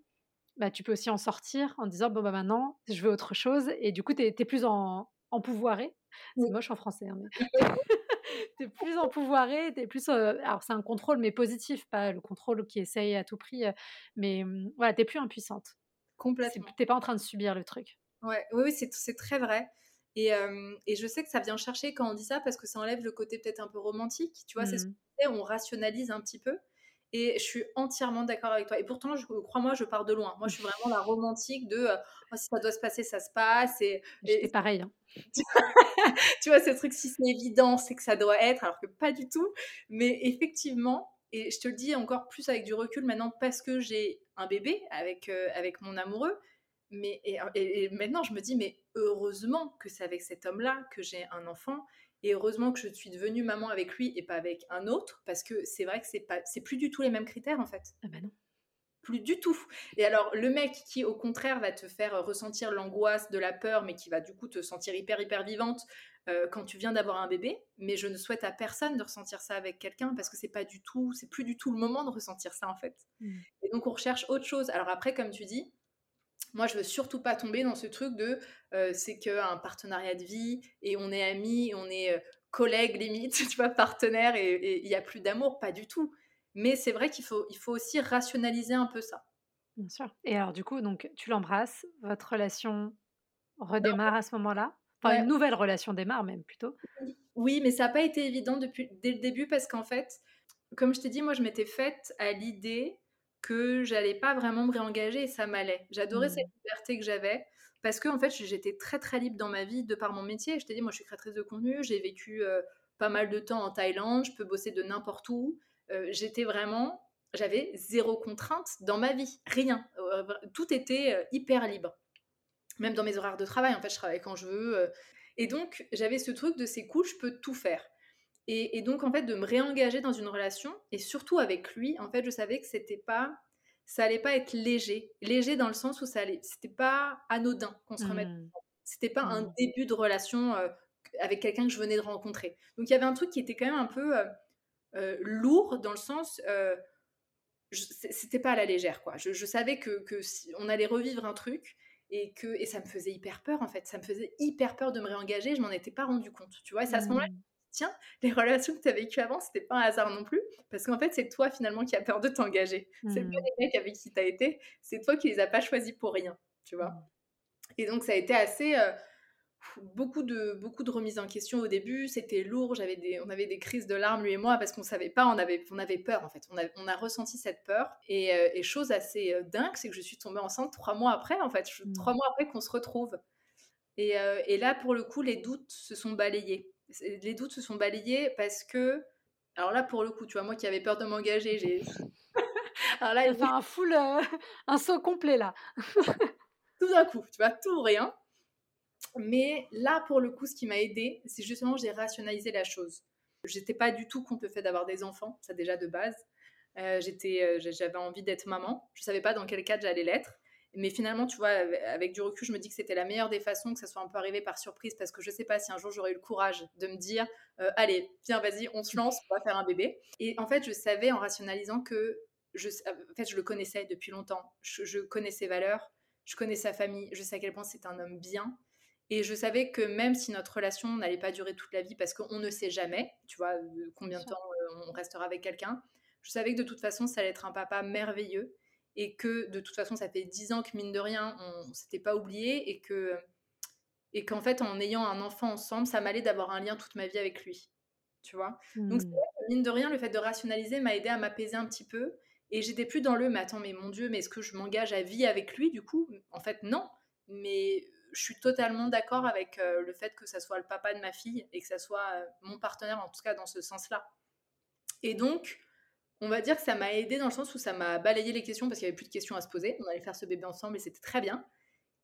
Speaker 1: bah, tu peux aussi en sortir en disant bon bah maintenant je veux autre chose et du coup tu es, plus en, empouvoiré c'est moche en français hein, mais tu es plus empouvoiré tu es plus euh, alors c'est un contrôle mais positif pas le contrôle qui essaye à tout prix mais mmh, voilà tu plus impuissante.
Speaker 2: Complètement.
Speaker 1: t'es pas en train de subir le truc.
Speaker 2: Ouais oui, oui c'est très vrai et, et, je sais que ça vient chercher quand on dit ça parce que ça enlève le côté peut-être un peu romantique tu vois c'est ce mmh. on rationalise un petit peu et je suis entièrement d'accord avec toi. Et pourtant, je, crois-moi, je pars de loin. Moi, je suis vraiment la romantique de euh, oh, si ça doit se passer, ça se passe. Et,
Speaker 1: et pareil. Hein.
Speaker 2: tu vois, ce truc, si c'est évident, c'est que ça doit être, alors que pas du tout. Mais effectivement, et je te le dis encore plus avec du recul maintenant parce que j'ai un bébé avec, euh, avec mon amoureux. Mais, et, et, maintenant, je me dis, mais heureusement que c'est avec cet homme-là que j'ai un enfant et heureusement que je suis devenue maman avec lui et pas avec un autre, parce que c'est vrai que c'est pas, c'est plus du tout les mêmes critères en fait.
Speaker 1: Ah bah non.
Speaker 2: Plus du tout. Et alors le mec qui au contraire va te faire ressentir l'angoisse de la peur, mais qui va du coup te sentir hyper hyper vivante euh, quand tu viens d'avoir un bébé. Mais je ne souhaite à personne de ressentir ça avec quelqu'un parce que c'est pas du tout, c'est plus du tout le moment de ressentir ça en fait. Mmh. Et donc on recherche autre chose. Alors après, comme tu dis, moi, je veux surtout pas tomber dans ce truc de euh, c'est qu'un partenariat de vie et on est amis, on est euh, collègues limite, tu vois, partenaires et il n'y a plus d'amour, pas du tout. Mais c'est vrai qu'il faut, il faut aussi rationaliser un peu ça.
Speaker 1: Bien sûr. Et alors, du coup, donc, tu l'embrasses, votre relation redémarre à ce moment-là? Enfin, une nouvelle relation démarre même plutôt.
Speaker 2: Oui, mais ça n'a pas été évident depuis, dès le début parce qu'en fait, comme je t'ai dit, moi, je m'étais faite à l'idée que j'allais pas vraiment me réengager et ça m'allait. J'adorais cette mmh. liberté que j'avais parce que en fait j'étais très très libre dans ma vie de par mon métier. Je t'ai dit moi je suis créatrice de contenu, j'ai vécu euh, pas mal de temps en Thaïlande, je peux bosser de n'importe où. Euh, j'étais vraiment j'avais zéro contrainte dans ma vie, rien. Euh, tout était hyper libre. Même dans mes horaires de travail, en fait, je travaillais quand je veux. et donc, j'avais ce truc de c'est cool, je peux tout faire. Et, donc, en fait, de me réengager dans une relation, et surtout avec lui, en fait, je savais que c'était pas, ça allait pas être léger. Léger dans le sens où ça allait, c'était pas anodin qu'on se remette. Mmh. C'était pas un mmh. début de relation euh, avec quelqu'un que je venais de rencontrer. Donc, il y avait un truc qui était quand même un peu euh, euh, lourd dans le sens, c'était pas à la légère, quoi. Je, savais que, que si on allait revivre un truc et que et ça me faisait hyper peur en fait ça me faisait hyper peur de me réengager je m'en étais pas rendu compte tu vois et c'est à ce moment-là mmh tiens, les relations que tu as vécues avant, c'était pas un hasard non plus, parce qu'en fait, c'est toi finalement qui as peur de t'engager. C'est pas mmh. les mecs avec qui tu as été, c'est toi qui les as pas choisis pour rien, tu vois. Mmh. Et donc, ça a été assez. Euh, beaucoup de, beaucoup de remises en question au début, c'était lourd, j'avais des, on avait des crises de larmes, lui et moi, parce qu'on savait pas, on avait, on avait peur en fait, on a, on a ressenti cette peur. Et, euh, et chose assez euh, dingue, c'est que je suis tombée enceinte trois mois après, en fait, trois mmh. mois après qu'on se retrouve. Et, et, là, pour le coup, les doutes se sont balayés les doutes se sont balayés parce que, alors là, pour le coup, tu vois, moi qui avais peur de m'engager, j'ai.
Speaker 1: alors là, il fait un full, euh, un saut complet là.
Speaker 2: tout d'un coup, tu vois, tout ou rien. Mais là, pour le coup, ce qui m'a aidé, c'est justement j'ai rationalisé la chose. J'étais pas du tout contre le fait d'avoir des enfants, ça déjà de base. Euh, j'étais, euh, j'avais envie d'être maman. Je savais pas dans quel cadre j'allais l'être. Mais finalement, tu vois, avec du recul, je me dis que c'était la meilleure des façons que ça soit un peu arrivé par surprise parce que je sais pas si un jour j'aurais eu le courage de me dire euh, allez, viens, vas-y, on se lance, on va faire un bébé. Et en fait, je savais en rationalisant que je, en fait, je le connaissais depuis longtemps. Je, connais ses valeurs, je connais sa famille, je sais à quel point c'est un homme bien. Et je savais que même si notre relation n'allait pas durer toute la vie parce qu'on ne sait jamais, tu vois, combien de temps euh, on restera avec quelqu'un, je savais que de toute façon, ça allait être un papa merveilleux et que de toute façon ça fait dix ans que mine de rien on, s'était pas oublié et que et qu'en fait en ayant un enfant ensemble ça m'allait d'avoir un lien toute ma vie avec lui tu vois. Donc mine de rien le fait de rationaliser m'a aidé à m'apaiser un petit peu et j'étais plus dans le mais attends mais mon dieu mais est-ce que je m'engage à vie avec lui du coup? En fait non mais je suis totalement d'accord avec euh, le fait que ça soit le papa de ma fille et que ça soit euh, mon partenaire en tout cas dans ce sens là et donc on va dire que ça m'a aidé dans le sens où ça m'a balayé les questions parce qu'il n'y avait plus de questions à se poser. On allait faire ce bébé ensemble et c'était très bien.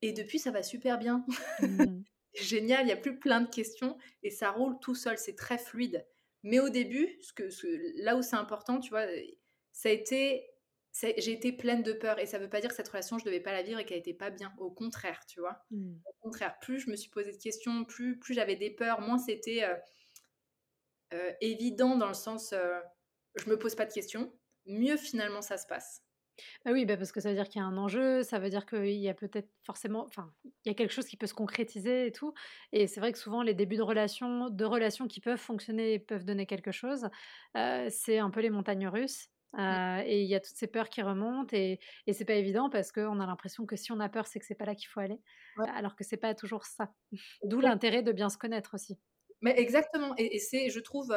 Speaker 2: Et depuis, ça va super bien. Mmh. Génial, il n'y a plus plein de questions et ça roule tout seul, c'est très fluide. Mais au début, ce que, là où c'est important, tu vois, ça a été, j'ai été pleine de peur et ça ne veut pas dire que cette relation, je ne devais pas la vivre et qu'elle n'était pas bien. Au contraire, tu vois. Mmh. Au contraire, plus je me suis posé de questions, plus, plus j'avais des peurs, moins c'était euh, euh, évident dans le sens, euh, je me pose pas de questions, mieux finalement ça se passe.
Speaker 1: Bah oui, bah parce que ça veut dire qu'il y a un enjeu, ça veut dire qu'il y a peut-être forcément, enfin, il y a quelque chose qui peut se concrétiser et tout. Et c'est vrai que souvent les débuts de relations, de relations qui peuvent fonctionner et peuvent donner quelque chose, c'est un peu les montagnes russes. Mmh. et il y a toutes ces peurs qui remontent et, et c'est pas évident parce qu'on a l'impression que si on a peur, c'est que c'est pas là qu'il faut aller, alors que c'est pas toujours ça. D'où l'intérêt de bien se connaître aussi.
Speaker 2: Mais exactement. Et, et c'est, je trouve,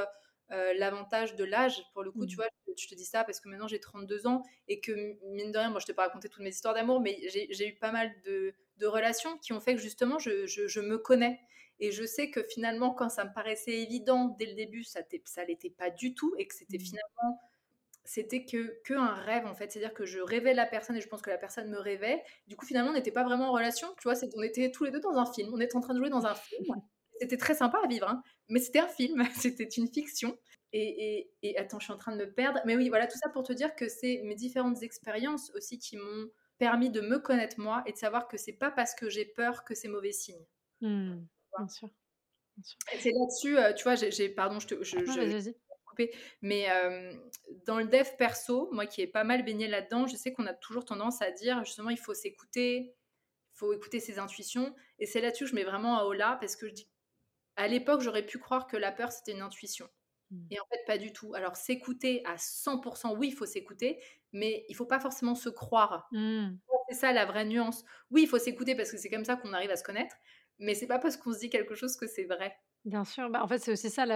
Speaker 2: l'avantage de l'âge. Pour le coup, tu mmh. vois, je te dis ça parce que maintenant j'ai 32 ans et que, mine de rien, moi je t'ai pas raconté toutes mes histoires d'amour, mais j'ai eu pas mal de, de, relations qui ont fait que justement je, je, je, me connais. Et je sais que finalement, quand ça me paraissait évident dès le début, ça ne l'était pas du tout et que c'était mmh. finalement c'était que, que un rêve en fait. C'est-à-dire que je rêvais la personne et je pense que la personne me rêvait. Du coup, finalement, on n'était pas vraiment en relation. Tu vois, on était tous les deux dans un film. On était en train de jouer dans un film. C'était très sympa à vivre, hein. mais c'était un film, c'était une fiction. Et, et, attends, je suis en train de me perdre. Mais oui, voilà, tout ça pour te dire que c'est mes différentes expériences aussi qui m'ont permis de me connaître moi et de savoir que c'est pas parce que j'ai peur que c'est mauvais signe.
Speaker 1: Mmh, bien sûr.
Speaker 2: C'est là-dessus, euh, tu vois, j'ai, pardon, je te, je, mais euh, dans le dev perso, moi qui ai pas mal baigné là-dedans, je sais qu'on a toujours tendance à dire justement il faut s'écouter, il faut écouter ses intuitions. Et c'est là-dessus que je mets vraiment à Ola parce que je dis à l'époque, j'aurais pu croire que la peur, c'était une intuition. Mmh. Et en fait, pas du tout. Alors, s'écouter à 100%, oui, il faut s'écouter, mais il faut pas forcément se croire. Mmh. C'est ça la vraie nuance. Oui, il faut s'écouter parce que c'est comme ça qu'on arrive à se connaître, mais c'est pas parce qu'on se dit quelque chose que c'est vrai.
Speaker 1: Bien sûr, bah, en fait, c'est aussi ça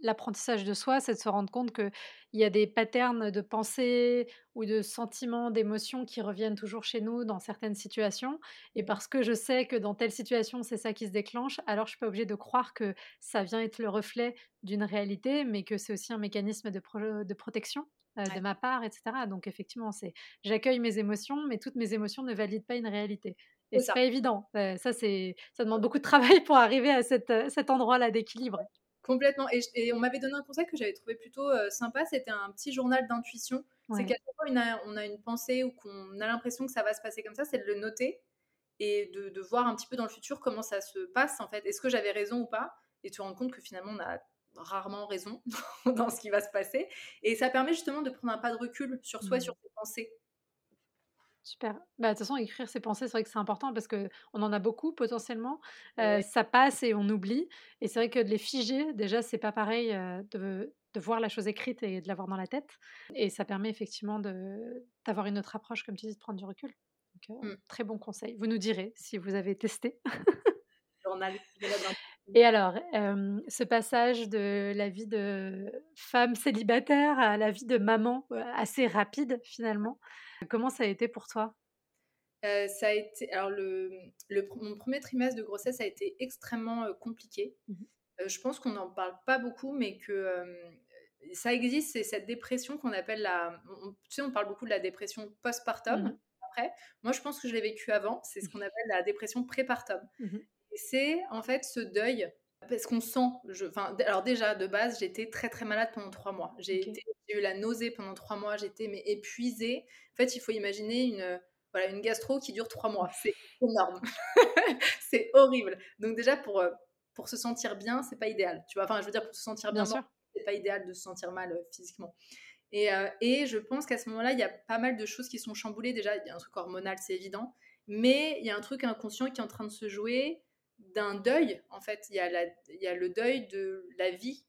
Speaker 1: l'apprentissage de soi, c'est de se rendre compte qu'il y a des patterns de pensée ou de sentiments, d'émotions qui reviennent toujours chez nous dans certaines situations. Et parce que je sais que dans telle situation, c'est ça qui se déclenche, alors je suis pas obligée de croire que ça vient être le reflet d'une réalité, mais que c'est aussi un mécanisme de, de protection euh, de ma part, etc. Donc effectivement, c'est j'accueille mes émotions, mais toutes mes émotions ne valident pas une réalité. Et c'est pas évident. ça, c'est, ça demande beaucoup de travail pour arriver à cet endroit-là d'équilibre.
Speaker 2: Complètement. Et, on m'avait donné un conseil que j'avais trouvé plutôt sympa. C'était un petit journal d'intuition. C'est qu'à chaque fois on a, une pensée ou qu'on a l'impression que ça va se passer comme ça, c'est de le noter et de, de, voir un petit peu dans le futur comment ça se passe en fait. Est-ce que j'avais raison ou pas? Et te rendre compte que finalement on a rarement raison dans ce qui va se passer. Et ça permet justement de prendre un pas de recul sur soi, et mmh. sur ses pensées.
Speaker 1: Super. Bah, de toute façon, écrire ses pensées, c'est vrai que c'est important parce qu'on en a beaucoup potentiellement. Ça passe et on oublie. Et c'est vrai que de les figer, déjà, c'est pas pareil de, de, voir la chose écrite et de l'avoir dans la tête. Et ça permet effectivement d'avoir une autre approche, comme tu dis, de prendre du recul. Donc, mmh. très bon conseil. Vous nous direz si vous avez testé.
Speaker 2: Journal.
Speaker 1: Et alors, ce passage de la vie de femme célibataire à la vie de maman, assez rapide finalement, comment ça a été pour toi?
Speaker 2: Ça a été alors le, le, mon premier trimestre de grossesse a été extrêmement compliqué. Mmh je pense qu'on n'en parle pas beaucoup, mais que ça existe, c'est cette dépression qu'on appelle la. tu sais, on parle beaucoup de la dépression postpartum. Mmh Après, moi, je pense que je l'ai vécu avant. C'est ce mmh. qu'on appelle la dépression prépartum c'est en fait ce deuil parce qu'on sent, je, alors déjà de base, j'étais très très malade pendant trois mois. J'ai eu la nausée pendant trois mois, j'étais mais épuisée. En fait, il faut imaginer une, voilà, une gastro qui dure trois mois. C'est énorme, c'est horrible. Donc déjà pour euh, pour se sentir bien, c'est pas idéal. Tu vois, enfin je veux dire pour se sentir bien, bien c'est pas idéal de se sentir mal euh, physiquement. Et, euh, et, je pense qu'à ce moment-là, il y a pas mal de choses qui sont chamboulées. Déjà, il y a un truc hormonal, c'est évident, mais il y a un truc inconscient qui est en train de se jouer d'un deuil, en fait. Il y, a le deuil de la vie,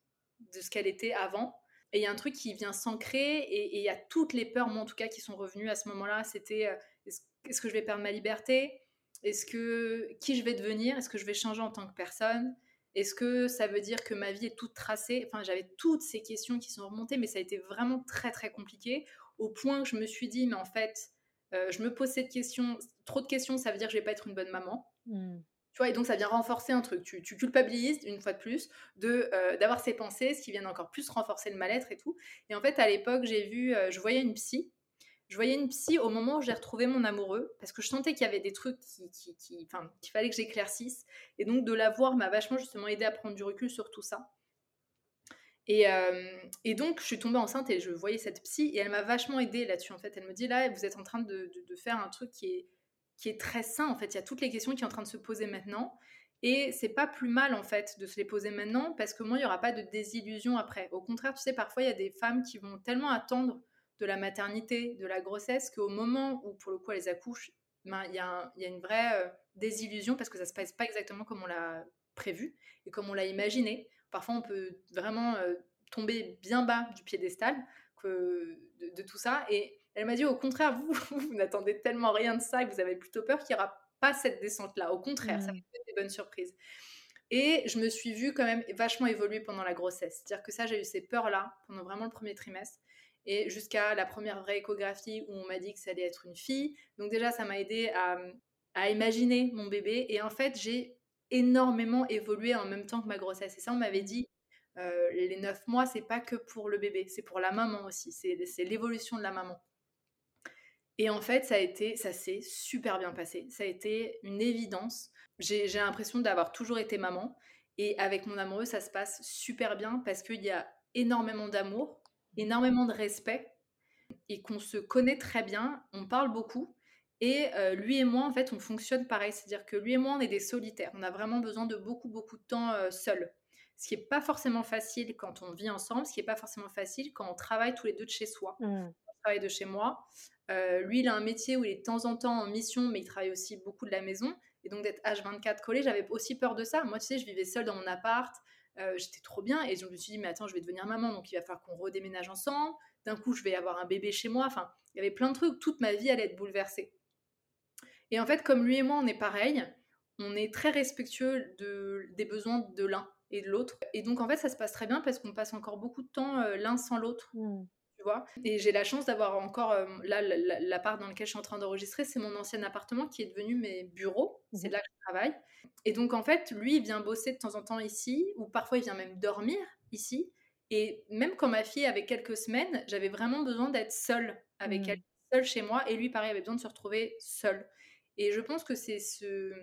Speaker 2: de ce qu'elle était avant. Et il y a un truc qui vient s'ancrer et, il y a toutes les peurs, moi en tout cas, qui sont revenues à ce moment-là. C'était euh, est-ce, que je vais perdre ma liberté? Est-ce que qui je vais devenir? Est-ce que je vais changer en tant que personne? Est-ce que ça veut dire que ma vie est toute tracée? Enfin, j'avais toutes ces questions qui sont remontées, mais ça a été vraiment très très compliqué au point que je me suis dit, mais en fait, euh, je me pose cette question, trop de questions, ça veut dire que je vais pas être une bonne maman. Mmh Et donc ça vient renforcer un truc. Tu, culpabilises une fois de plus de d'avoir ces pensées, ce qui vient encore plus renforcer le mal-être et tout. Et en fait, à l'époque, j'ai vu, je voyais une psy je voyais une psy au moment où j'ai retrouvé mon amoureux, parce que je sentais qu'il y avait des trucs qui, qui, enfin, qu'il fallait que j'éclaircisse. Et donc de la voir m'a vachement justement aidé à prendre du recul sur tout ça. Et, euh, et, donc, je suis tombée enceinte et je voyais cette psy et elle m'a vachement aidée là-dessus. En fait, elle me dit là, vous êtes en train de, faire un truc qui est, qui est très sain. En fait, il y a toutes les questions qui sont en train de se poser maintenant. Et c'est pas plus mal en fait de se les poser maintenant parce que moi, il n'y aura pas de désillusion après. Au contraire, tu sais, parfois, il y a des femmes qui vont tellement attendre de la maternité, de la grossesse, qu'au moment où, pour le coup, elles accouchent, ben, il y, a une vraie euh, désillusion parce que ça se passe pas exactement comme on l'a prévu et comme on l'a imaginé. Parfois, on peut vraiment euh, tomber bien bas du piédestal que, de, tout ça. Et elle m'a dit, au contraire, vous, vous, n'attendez tellement rien de ça et vous avez plutôt peur qu'il n'y aura pas cette descente-là. Au contraire, ça mmh. fait des bonnes surprises. Et je me suis vue quand même vachement évoluer pendant la grossesse. C'est-à-dire que ça, j'ai eu ces peurs-là pendant vraiment le premier trimestre et jusqu'à la première vraie échographie où on m'a dit que ça allait être une fille. Donc déjà, ça m'a aidé à, à, imaginer mon bébé. Et en fait, j'ai énormément évolué en même temps que ma grossesse. Et ça, on m'avait dit, euh, les neuf mois, c'est pas que pour le bébé, c'est pour la maman aussi. C'est l'évolution de la maman. Et en fait, ça a été, ça s'est super bien passé. Ça a été une évidence. J'ai l'impression d'avoir toujours été maman. Et avec mon amoureux, ça se passe super bien parce qu'il y a énormément d'amour énormément de respect et qu'on se connaît très bien, on parle beaucoup. Et euh, lui et moi, en fait, on fonctionne pareil. C'est-à-dire que lui et moi, on est des solitaires. On a vraiment besoin de beaucoup, beaucoup de temps euh, seul. Ce qui n'est pas forcément facile quand on vit ensemble, ce qui n'est pas forcément facile quand on travaille tous les deux de chez soi. Mmh. Travaille de chez moi. Euh, lui, il a un métier où il est de temps en temps en mission, mais il travaille aussi beaucoup de la maison. Et donc d'être H24 collé, j'avais aussi peur de ça. Moi, tu sais, je vivais seule dans mon appart. Euh, j'étais trop bien et je me suis dit mais attends je vais devenir maman donc il va falloir qu'on redéménage ensemble d'un coup je vais avoir un bébé chez moi enfin il y avait plein de trucs toute ma vie allait être bouleversée et en fait comme lui et moi on est pareil on est très respectueux de, des besoins de l'un et de l'autre et donc en fait ça se passe très bien parce qu'on passe encore beaucoup de temps euh, l'un sans l'autre mmh. Vois et j'ai la chance d'avoir encore euh, là l'appart dans lequel je suis en train d'enregistrer c'est mon ancien appartement qui est devenu mes bureaux c'est mmh. là que je travaille et donc, en fait, lui, il vient bosser de temps en temps ici, ou parfois il vient même dormir ici. Et même quand ma fille avait quelques semaines, j'avais vraiment besoin d'être seule avec mmh. elle, seule chez moi. Et lui, pareil, avait besoin de se retrouver seul. Et je pense que c'est ce...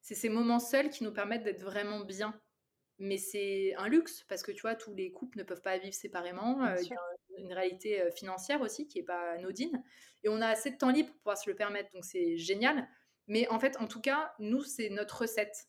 Speaker 2: ces moments seuls qui nous permettent d'être vraiment bien. Mais c'est un luxe parce que tu vois, tous les couples ne peuvent pas vivre séparément. Euh, il y a une réalité euh, financière aussi qui n'est pas anodine. Et on a assez de temps libre pour pouvoir se le permettre. Donc c'est génial. Mais en fait, en tout cas, nous, c'est notre recette.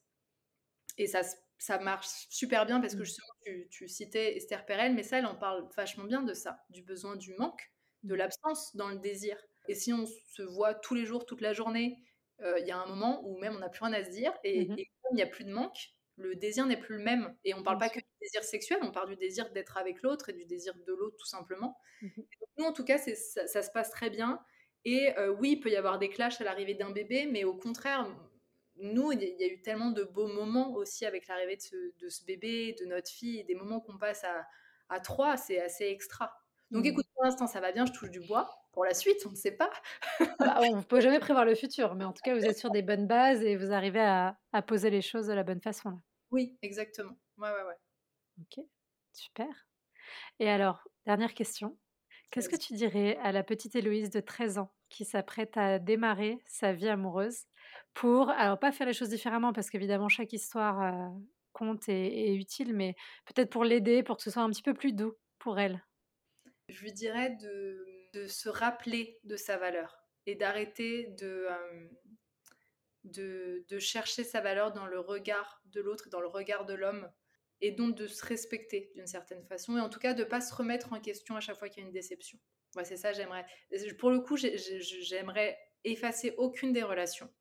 Speaker 2: Et ça, ça marche super bien parce que mmh. justement, tu, tu citais Esther Perel, mais ça, elle en parle vachement bien de ça, du besoin du manque, de mmh. l'absence dans le désir. Et si on se voit tous les jours, toute la journée, euh, il y a un moment où même on n'a plus rien à se dire. Et, mmh comme il n'y a plus de manque, le désir n'est plus le même. Et on ne parle pas que du désir sexuel, on parle du désir d'être avec l'autre et du désir de l'autre, tout simplement. nous, en tout cas, ça, ça, se passe très bien. Et euh, oui, il peut y avoir des clashs à l'arrivée d'un bébé, mais au contraire, nous, il y a eu tellement de beaux moments aussi avec l'arrivée de ce, bébé, de notre fille, des moments qu'on passe à, trois, c'est assez extra. Donc mmh. écoute, pour l'instant, ça va bien, je touche du bois. Pour la suite, on ne sait pas.
Speaker 1: Bah, on ne peut jamais prévoir le futur, mais en tout cas, vous êtes sur des bonnes bases et vous arrivez à, poser les choses de la bonne façon.
Speaker 2: Oui, exactement. Ouais, ouais, ouais.
Speaker 1: Ok, super. Et alors, dernière question. Qu'est-ce que tu dirais à la petite Héloïse de 13 ans qui s'apprête à démarrer sa vie amoureuse pour, alors pas faire les choses différemment parce qu'évidemment chaque histoire euh, compte et est utile, mais peut-être pour l'aider, pour que ce soit un petit peu plus doux pour elle?
Speaker 2: Je lui dirais de, de se rappeler de sa valeur et d'arrêter de, euh, de, de, chercher sa valeur dans le regard de l'autre, dans le regard de l'homme et donc de se respecter d'une certaine façon et en tout cas de pas se remettre en question à chaque fois qu'il y a une déception. Ouais, c'est ça, j'aimerais. Pour le coup, j'aimerais effacer aucune des relations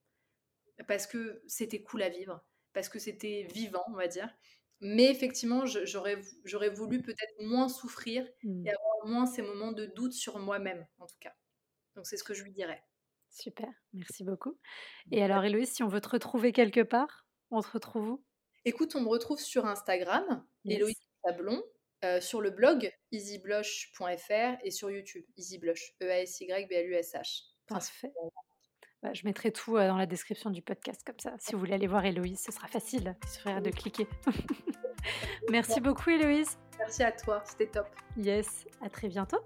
Speaker 2: parce que c'était cool à vivre, parce que c'était vivant, on va dire. Mais effectivement, j'aurais voulu peut-être moins souffrir mmh. et avoir moins ces moments de doute sur moi-même, en tout cas. Donc c'est ce que je lui dirais.
Speaker 1: Super, merci beaucoup. Et alors, Héloïse, si on veut te retrouver quelque part, on te retrouve où?
Speaker 2: Écoute, on me retrouve sur Instagram, Héloïse Sablon, euh, sur le blog easyblush.fr et sur YouTube, easyblush, E-A-S-Y-B-L-U-S-H.
Speaker 1: Parfait. Bah, je mettrai tout dans la description du podcast, comme ça. Si vous voulez aller voir Héloïse, ce sera facile. Il suffira de cliquer. Merci beaucoup, Héloïse.
Speaker 2: Merci à toi, c'était top.
Speaker 1: Yes, à très bientôt.